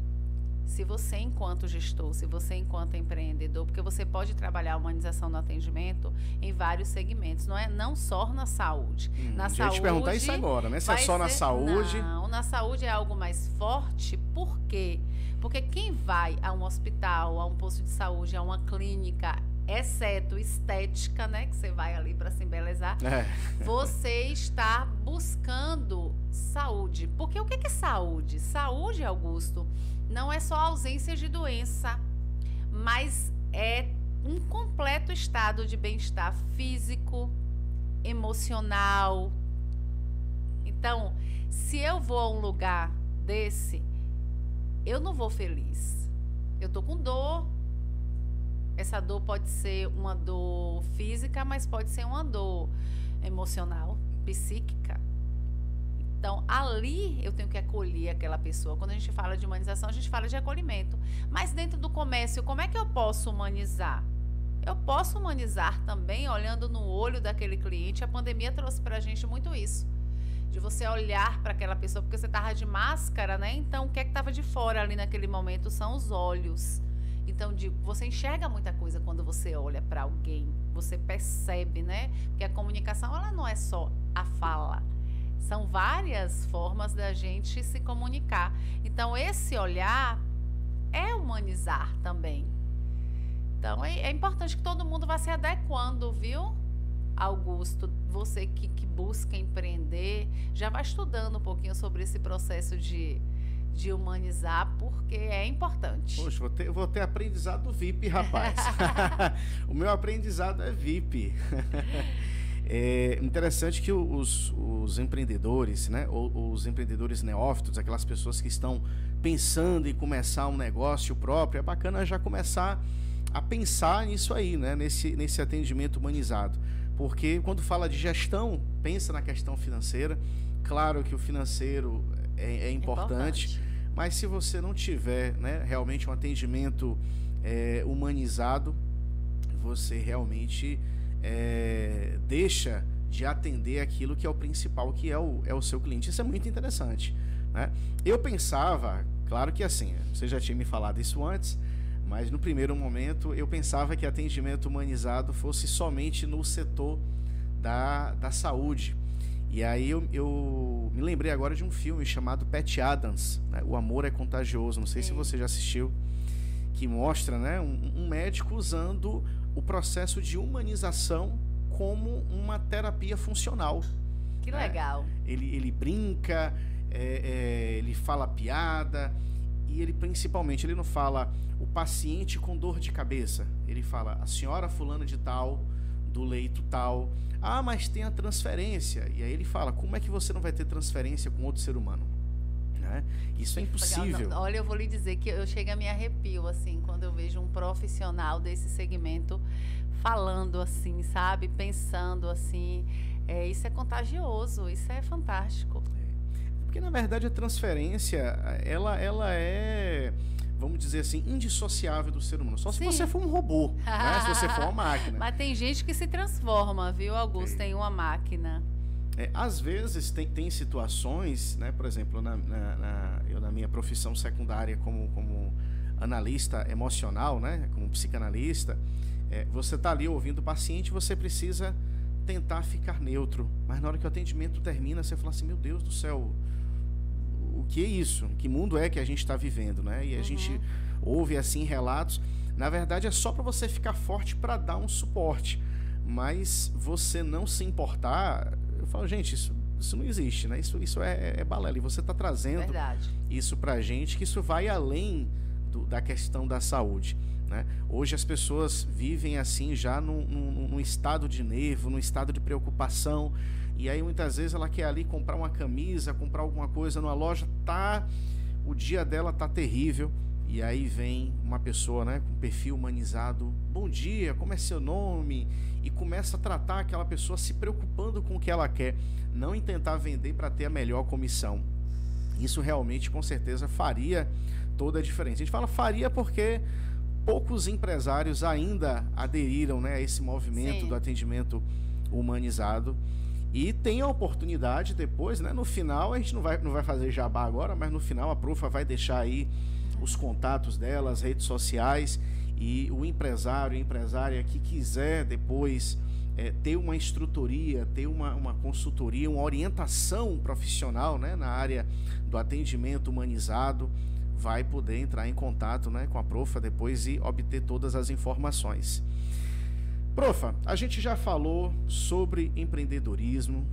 se você, enquanto gestor, se você, enquanto empreendedor, porque você pode trabalhar a humanização no atendimento em vários segmentos, não é não só na saúde. Hum, na saúde. perguntar isso agora, né? Se é só ser, na saúde. Não, na saúde é algo mais forte, por quê? Porque quem vai a um hospital, a um posto de saúde, a uma clínica, exceto estética, né, que você vai ali para se embelezar, é. você está buscando saúde. Porque o que é saúde? Saúde, Augusto, não é só ausência de doença, mas é um completo estado de bem-estar físico, emocional. Então, se eu vou a um lugar desse, eu não vou feliz. Eu tô com dor. Essa dor pode ser uma dor física, mas pode ser uma dor emocional, psíquica. Então, ali eu tenho que acolher aquela pessoa. Quando a gente fala de humanização, a gente fala de acolhimento. Mas dentro do comércio, como é que eu posso humanizar? Eu posso humanizar também olhando no olho daquele cliente. A pandemia trouxe para a gente muito isso. De você olhar para aquela pessoa, porque você estava de máscara, né? Então, o que é que estava de fora ali naquele momento são os olhos. Então, de, você enxerga muita coisa quando você olha para alguém. Você percebe, né? Porque a comunicação, ela não é só a fala são várias formas da gente se comunicar. Então, esse olhar é humanizar também. Então, é, é importante que todo mundo vá se adequando, viu? Augusto, você que, que busca empreender, já vai estudando um pouquinho sobre esse processo de, de humanizar, porque é importante. Poxa, vou ter, vou ter aprendizado VIP, rapaz. o meu aprendizado é VIP. É interessante que os, os empreendedores, né, ou, os empreendedores neófitos, aquelas pessoas que estão pensando em começar um negócio próprio, é bacana já começar a pensar nisso aí, né, nesse, nesse atendimento humanizado. Porque quando fala de gestão, pensa na questão financeira. Claro que o financeiro é, é importante, importante, mas se você não tiver né, realmente um atendimento é, humanizado, você realmente é, deixa de atender aquilo que é o principal, que é o, é o seu cliente. Isso é muito interessante. Né? Eu pensava, claro que assim, você já tinha me falado isso antes, mas no primeiro momento eu pensava que atendimento humanizado fosse somente no setor da, da saúde. E aí eu, eu me lembrei agora de um filme chamado Pat Adams, né? O Amor é Contagioso, não sei se você já assistiu, que mostra né, um, um médico usando o processo de humanização como uma terapia funcional. Que né? legal. Ele, ele brinca, é, é, ele fala piada e ele principalmente ele não fala o paciente com dor de cabeça. Ele fala a senhora fulana de tal do leito tal. Ah, mas tem a transferência. E aí ele fala como é que você não vai ter transferência com outro ser humano? Né? Isso é impossível. Olha, eu vou lhe dizer que eu chego a me arrepio assim quando eu vejo um profissional desse segmento falando assim, sabe, pensando assim. É, isso é contagioso, isso é fantástico. É, porque na verdade a transferência, ela, ela é vamos dizer assim, indissociável do ser humano. Só Sim. se você for um robô, né? se você for uma máquina. Mas tem gente que se transforma, viu, Augusto, é. em uma máquina. É, às vezes tem, tem situações, né, por exemplo, na, na, na, eu na minha profissão secundária como, como analista emocional, né, como psicanalista, é, você está ali ouvindo o paciente, você precisa tentar ficar neutro, mas na hora que o atendimento termina, você fala assim, meu Deus do céu, o que é isso? Que mundo é que a gente está vivendo, né? E a uhum. gente ouve assim relatos. Na verdade, é só para você ficar forte para dar um suporte, mas você não se importar falo, gente, isso, isso não existe, né? Isso, isso é, é balela. E você está trazendo Verdade. isso para a gente, que isso vai além do, da questão da saúde. Né? Hoje as pessoas vivem assim já num, num, num, estado de nervo, num estado de preocupação. E aí muitas vezes ela quer ali comprar uma camisa, comprar alguma coisa numa loja, tá o dia dela tá terrível. E aí vem uma pessoa, né, com perfil humanizado. Bom dia, como é seu nome? E começa a tratar aquela pessoa se preocupando com o que ela quer, não em tentar vender para ter a melhor comissão. Isso realmente, com certeza, faria toda a diferença. A gente fala faria porque poucos empresários ainda aderiram né, a esse movimento Sim. do atendimento humanizado. E tem a oportunidade depois, né? No final, a gente não vai, não vai fazer jabá agora, mas no final a Profa vai deixar aí os contatos dela, as redes sociais e o empresário, empresária que quiser depois é, ter uma instrutoria, ter uma, uma consultoria, uma orientação profissional né, na área do atendimento humanizado, vai poder entrar em contato né, com a Profa depois e obter todas as informações. Profa, a gente já falou sobre empreendedorismo,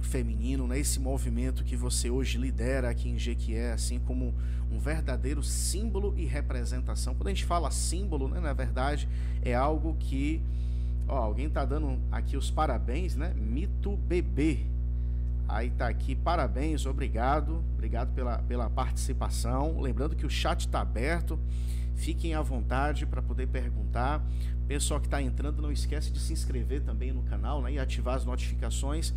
feminino, né? esse movimento que você hoje lidera aqui em Jequié, assim como um verdadeiro símbolo e representação. Quando a gente fala símbolo, né, na verdade, é algo que. Ó, alguém está dando aqui os parabéns, né? Mito Bebê. Aí tá aqui, parabéns, obrigado. Obrigado pela, pela participação. Lembrando que o chat está aberto. Fiquem à vontade para poder perguntar. Pessoal que está entrando, não esquece de se inscrever também no canal né, e ativar as notificações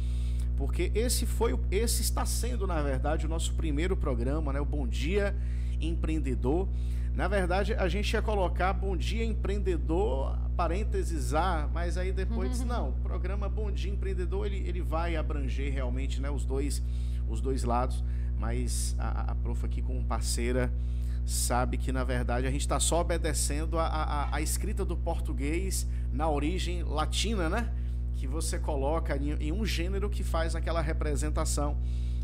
porque esse foi esse está sendo na verdade o nosso primeiro programa, né, o Bom Dia Empreendedor. Na verdade, a gente ia colocar Bom Dia Empreendedor, parênteses A, mas aí depois disse, não, o programa Bom Dia Empreendedor, ele, ele vai abranger realmente, né, os dois os dois lados, mas a, a prof aqui como parceira sabe que na verdade a gente está só obedecendo a, a, a escrita do português na origem latina, né? Que você coloca em, um gênero que faz aquela representação.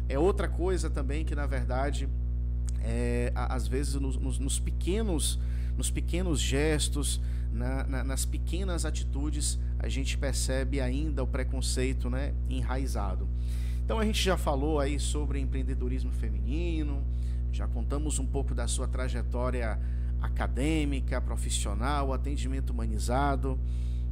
É outra coisa também que, na verdade, é, às vezes nos, nos, nos, pequenos, nos pequenos gestos, na, na, nas pequenas atitudes, a gente percebe ainda o preconceito né, enraizado. Então a gente já falou aí sobre empreendedorismo feminino, já contamos um pouco da sua trajetória acadêmica, profissional, atendimento humanizado.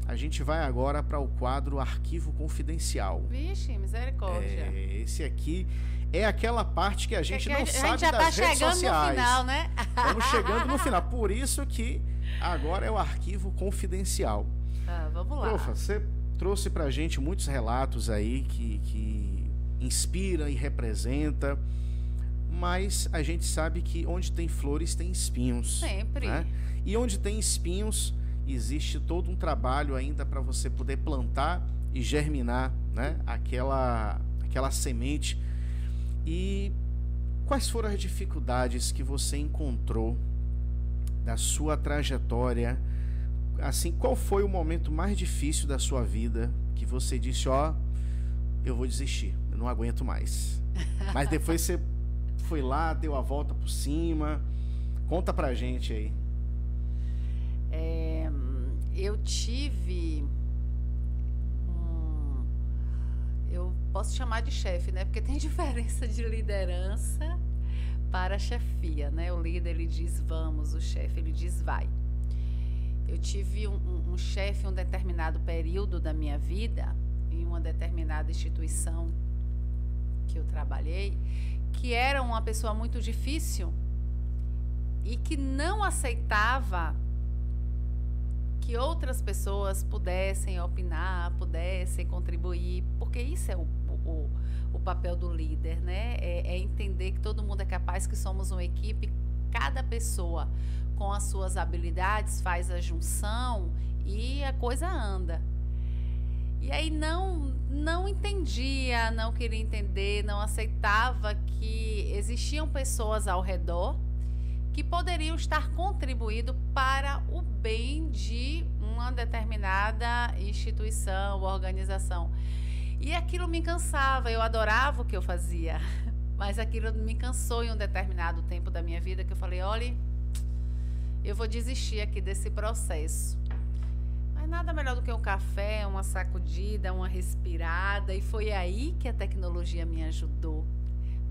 A gente vai agora para o quadro Arquivo Confidencial. Vixe, misericórdia. É, esse aqui é aquela parte que a gente é que não a sabe gente já das tá redes chegando sociais. no final, né? Estamos chegando no final. Por isso que agora é o Arquivo Confidencial. Ah, vamos lá. Profa, você trouxe para a gente muitos relatos aí que, que inspira e representa mas a gente sabe que onde tem flores tem espinhos. Sempre. Né? E onde tem espinhos existe todo um trabalho ainda para você poder plantar e germinar né, aquela, aquela semente. E quais foram as dificuldades que você encontrou da sua trajetória? Assim, qual foi o momento mais difícil da sua vida que você disse, ó, eu vou desistir, eu não aguento mais. Mas depois você foi lá, deu a volta por cima. Conta pra gente aí. É, eu tive. Eu posso chamar de chefe, né? Porque tem diferença de liderança para chefia, né? O líder ele diz vamos, o chefe ele diz vai. Eu tive um, um, um chefe em um determinado período da minha vida, em uma determinada instituição que eu trabalhei, que era uma pessoa muito difícil e que não aceitava que outras pessoas pudessem opinar, pudessem contribuir, porque isso é o, o, o papel do líder, né? É, é, entender que todo mundo é capaz, que somos uma equipe, cada pessoa com as suas habilidades faz a junção e a coisa anda. E aí não não entendia, não queria entender, não aceitava que existiam pessoas ao redor que poderiam estar contribuindo para o bem de uma determinada instituição, organização. E aquilo me cansava, eu adorava o que eu fazia, mas aquilo me cansou em um determinado tempo da minha vida que eu falei, olha, eu vou desistir aqui desse processo. Mas nada melhor do que um café, uma sacudida, uma respirada, e foi aí que a tecnologia me ajudou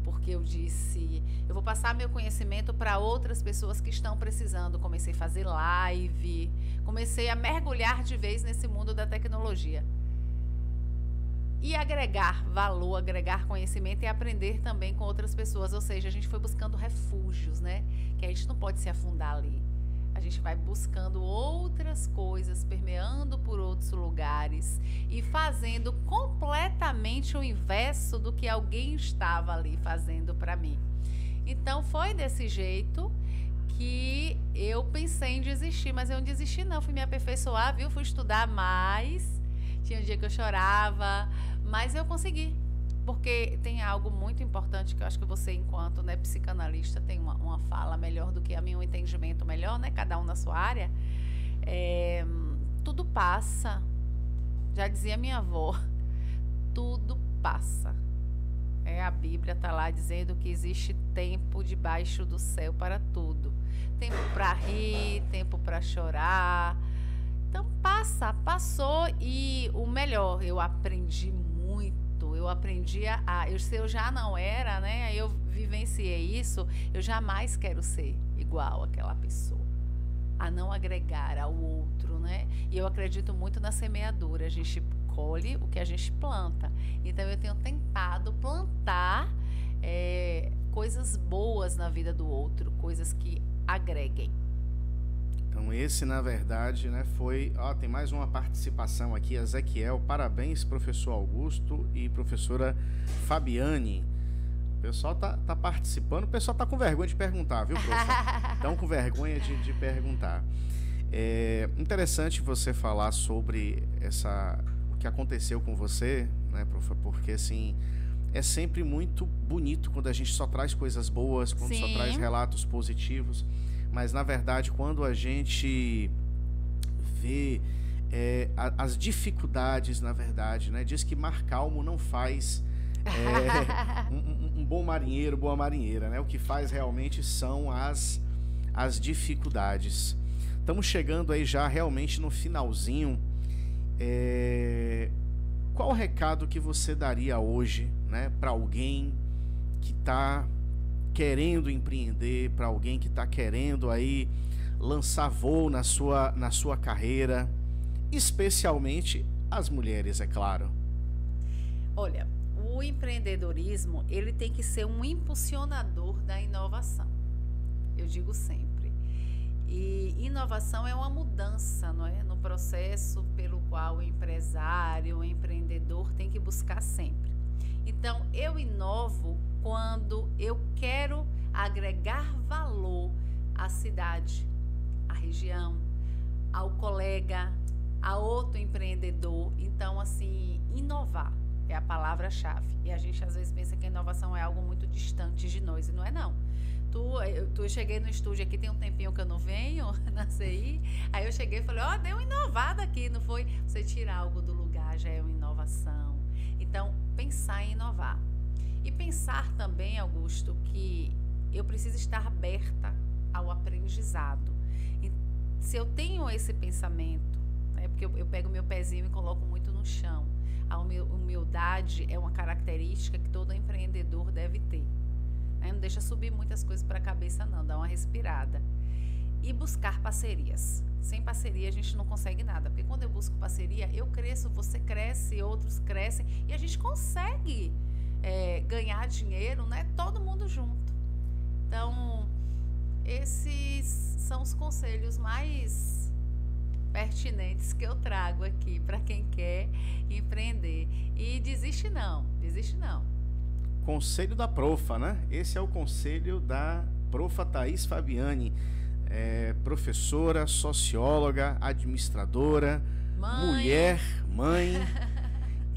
porque eu disse, eu vou passar meu conhecimento para outras pessoas que estão precisando. Comecei a fazer live, comecei a mergulhar de vez nesse mundo da tecnologia. E agregar valor, agregar conhecimento e aprender também com outras pessoas. Ou seja, a gente foi buscando refúgios, né? Que a gente não pode se afundar ali a gente vai buscando outras coisas, permeando por outros lugares e fazendo completamente o inverso do que alguém estava ali fazendo para mim. Então foi desse jeito que eu pensei em desistir, mas eu não desisti não, fui me aperfeiçoar, viu? Fui estudar mais. Tinha um dia que eu chorava, mas eu consegui porque tem algo muito importante que eu acho que você, enquanto né, psicanalista, tem uma, uma fala melhor do que a minha, um entendimento melhor, né? Cada um na sua área. É, tudo passa. Já dizia minha avó, tudo passa. É, a Bíblia está lá dizendo que existe tempo debaixo do céu para tudo. Tempo para rir, tempo para chorar. Então passa, passou e o melhor, eu aprendi muito Eu aprendi a. Eu, se eu já não era, né? Eu vivenciei isso, eu jamais quero ser igual àquela pessoa. A não agregar ao outro, né? E eu acredito muito na semeadura. A gente colhe o que a gente planta. Então eu tenho tentado plantar é, coisas boas na vida do outro, coisas que agreguem. Então esse, na verdade, né, foi... Ó, tem mais uma participação aqui, Ezequiel. Parabéns, professor Augusto e professora Fabiane. O pessoal tá, tá participando, o pessoal tá com vergonha de perguntar, viu, professor? Estão com vergonha de, de perguntar. É interessante você falar sobre essa o que aconteceu com você, né, prof? Porque assim é sempre muito bonito quando a gente só traz coisas boas, quando Sim. só traz relatos positivos mas na verdade, quando a gente vê é, as dificuldades, na verdade, né? Diz que mar calmo não faz é, um, um, bom marinheiro, boa marinheira, né? O que faz realmente são as, as dificuldades. Estamos chegando aí já realmente no finalzinho. É, qual o recado que você daria hoje, né, para alguém que está querendo empreender, para alguém que está querendo aí lançar voo na sua, na sua carreira, especialmente as mulheres, é claro? Olha, o empreendedorismo ele tem que ser um impulsionador da inovação. Eu digo sempre. E inovação é uma mudança, não é, no processo pelo qual o empresário, o empreendedor tem que buscar sempre. Então, eu inovo quando eu quero agregar valor à cidade, à região, ao colega, a outro empreendedor. Então, assim, inovar é a palavra-chave. E a gente às vezes pensa que a inovação é algo muito distante de nós, e não é não. Tu, eu, tu, eu cheguei no estúdio aqui, tem um tempinho que eu não venho na CI, aí eu cheguei e falei, ó, oh, deu uma inovada aqui, não foi? Você tirar algo do lugar já é uma inovação. Então, pensar em inovar. E pensar também, Augusto, que eu preciso estar aberta ao aprendizado. E se eu tenho esse pensamento, né, porque eu, eu pego meu pezinho e coloco muito no chão. A humildade é uma característica que todo empreendedor deve ter. Né? Não deixa subir muitas coisas para a cabeça, não, dá uma respirada. E buscar parcerias. Sem parceria a gente não consegue nada. Porque quando eu busco parceria, eu cresço, você cresce, outros crescem e a gente consegue é, ganhar dinheiro, né? Todo mundo junto. Então, esses são os conselhos mais pertinentes que eu trago aqui para quem quer empreender. E desiste não, desiste não. Conselho da Profa, né? Esse é o conselho da Profa Thaís Fabiane é, professora, socióloga, administradora, mãe. mulher, mãe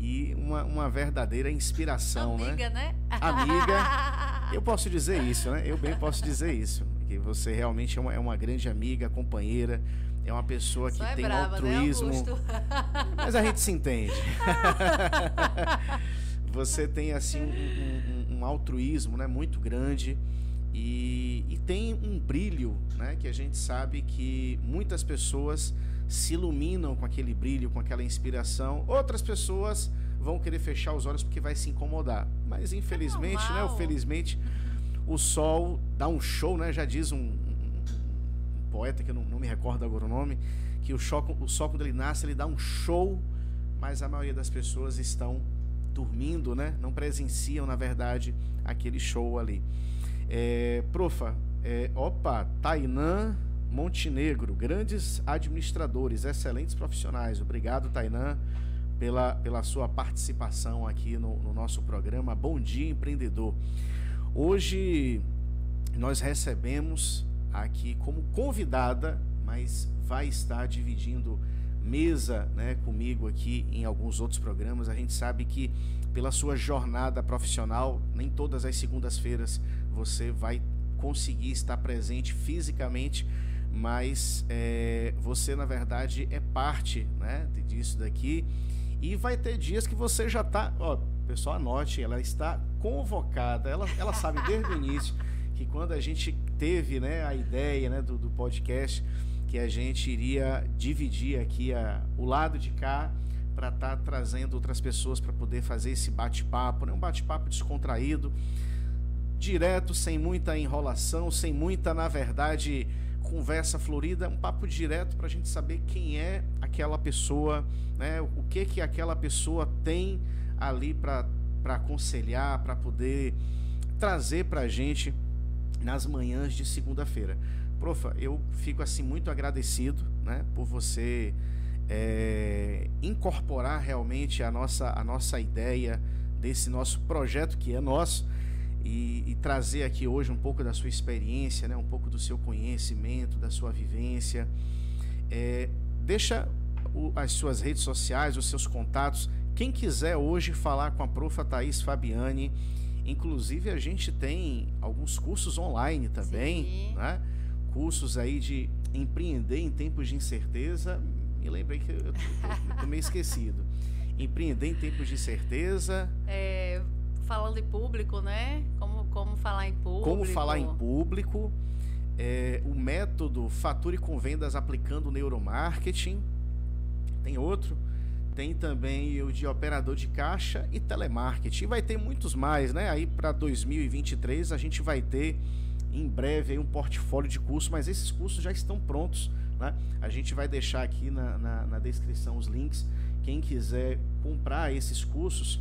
e uma, uma verdadeira inspiração, né? Amiga, né? né? Amiga. Eu posso dizer isso, né? Eu bem posso dizer isso. Que você realmente é uma, é uma grande amiga, companheira, é uma pessoa que é tem brava, né, altruísmo. Né, mas a gente se entende. você tem assim um, um, um altruísmo né, muito grande e, e, tem um brilho, né, que a gente sabe que muitas pessoas se iluminam com aquele brilho, com aquela inspiração. Outras pessoas vão querer fechar os olhos porque vai se incomodar. Mas infelizmente, é né, ou felizmente, o sol dá um show, né? Já diz um, um, um poeta que eu não, não, me recordo agora o nome, que o, show, o sol quando ele nasce ele dá um show, mas a maioria das pessoas estão dormindo, né? Não presenciam, na verdade, aquele show ali. É, profa, é, opa, Tainã Montenegro, grandes administradores, excelentes profissionais. Obrigado, Tainã, pela, pela sua participação aqui no, no nosso programa. Bom dia, empreendedor. Hoje nós recebemos aqui como convidada, mas vai estar dividindo mesa né, comigo aqui em alguns outros programas. A gente sabe que pela sua jornada profissional, nem todas as segundas-feiras você vai conseguir estar presente fisicamente, mas é, você na verdade é parte né, disso daqui e vai ter dias que você já está, ó, pessoal anote, ela está convocada, ela, ela sabe desde o início que quando a gente teve né, a ideia né, do, do podcast que a gente iria dividir aqui a, o lado de cá para estar tá trazendo outras pessoas para poder fazer esse bate-papo, né? um bate-papo descontraído, direto, sem muita enrolação, sem muita, na verdade, conversa florida, um papo direto para a gente saber quem é aquela pessoa, né? o que que aquela pessoa tem ali para aconselhar, para poder trazer para a gente nas manhãs de segunda-feira. Profa, eu fico assim muito agradecido né, por você é, incorporar realmente a nossa, a nossa ideia desse nosso projeto que é nosso e, e, trazer aqui hoje um pouco da sua experiência, né, um pouco do seu conhecimento, da sua vivência. É, deixa o, as suas redes sociais, os seus contatos. Quem quiser hoje falar com a profa Thaís Fabiane, inclusive a gente tem alguns cursos online também, né? cursos aí de empreender em tempos de incerteza me lembrei que eu, tô meio esquecido. Empreender em tempos de certeza. É, falando em público, né? Como, como falar em público. Como falar em público. É, o método Fature com Vendas aplicando neuromarketing. Tem outro. Tem também o de operador de caixa e telemarketing. Vai ter muitos mais, né? Aí para 2023 a gente vai ter em breve um portfólio de cursos, mas esses cursos já estão prontos né? A gente vai deixar aqui na, na, na descrição os links. Quem quiser comprar esses cursos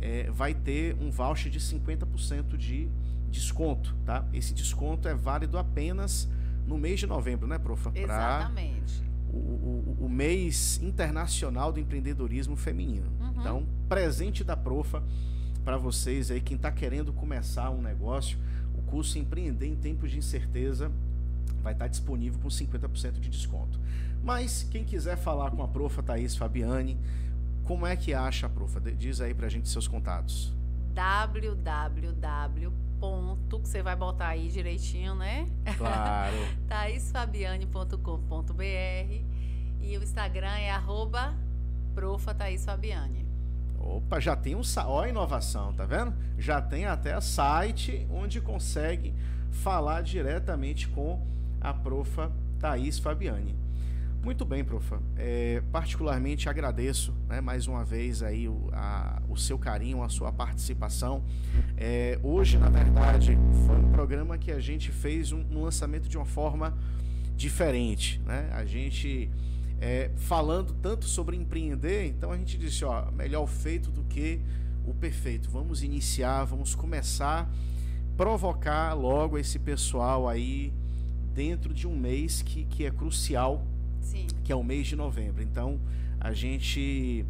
é, vai ter um voucher de 50% de desconto. Tá? Esse desconto é válido apenas no mês de novembro, né, profa? Exatamente. O, o, o, mês internacional do empreendedorismo feminino. Uhum. Então, presente da profa para vocês aí, quem está querendo começar um negócio, o curso Empreender em Tempos de Incerteza vai estar disponível com 50% de desconto. Mas quem quiser falar com a profa Thaís Fabiane, como é que acha profa? Diz aí pra gente seus contatos. www. que você vai botar aí direitinho, né? Claro. thaisfabiane.com.br e o Instagram é arroba profa Thaís Fabiane. Opa, já tem um ó a inovação, tá vendo? Já tem até site onde consegue falar diretamente com a profa Thaís Fabiane. Muito bem, profa. É, particularmente agradeço né, mais uma vez aí o, a, o seu carinho, a sua participação. É, hoje, na verdade, foi um programa que a gente fez um, um lançamento de uma forma diferente. Né? A gente é, falando tanto sobre empreender, então a gente disse, ó, melhor feito do que o perfeito. Vamos iniciar, vamos começar, provocar logo esse pessoal aí dentro de um mês que, que é crucial, Que é o mês de novembro. Então, a gente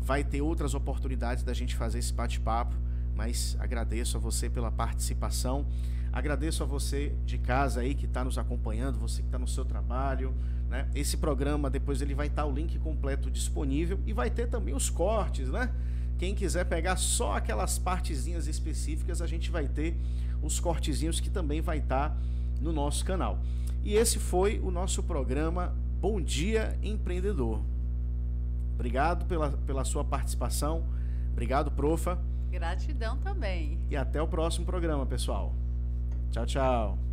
vai ter outras oportunidades da gente fazer esse bate-papo, mas agradeço a você pela participação. Agradeço a você de casa aí que está nos acompanhando, você que está no seu trabalho. Né? Esse programa, depois ele vai estar tá o link completo disponível e vai ter também os cortes, né? Quem quiser pegar só aquelas partezinhas específicas, a gente vai ter os cortezinhos que também vai estar tá no nosso canal. E esse foi o nosso programa Bom Dia Empreendedor. Obrigado pela, pela sua participação. Obrigado, profa. Gratidão também. E até o próximo programa, pessoal. Tchau, tchau.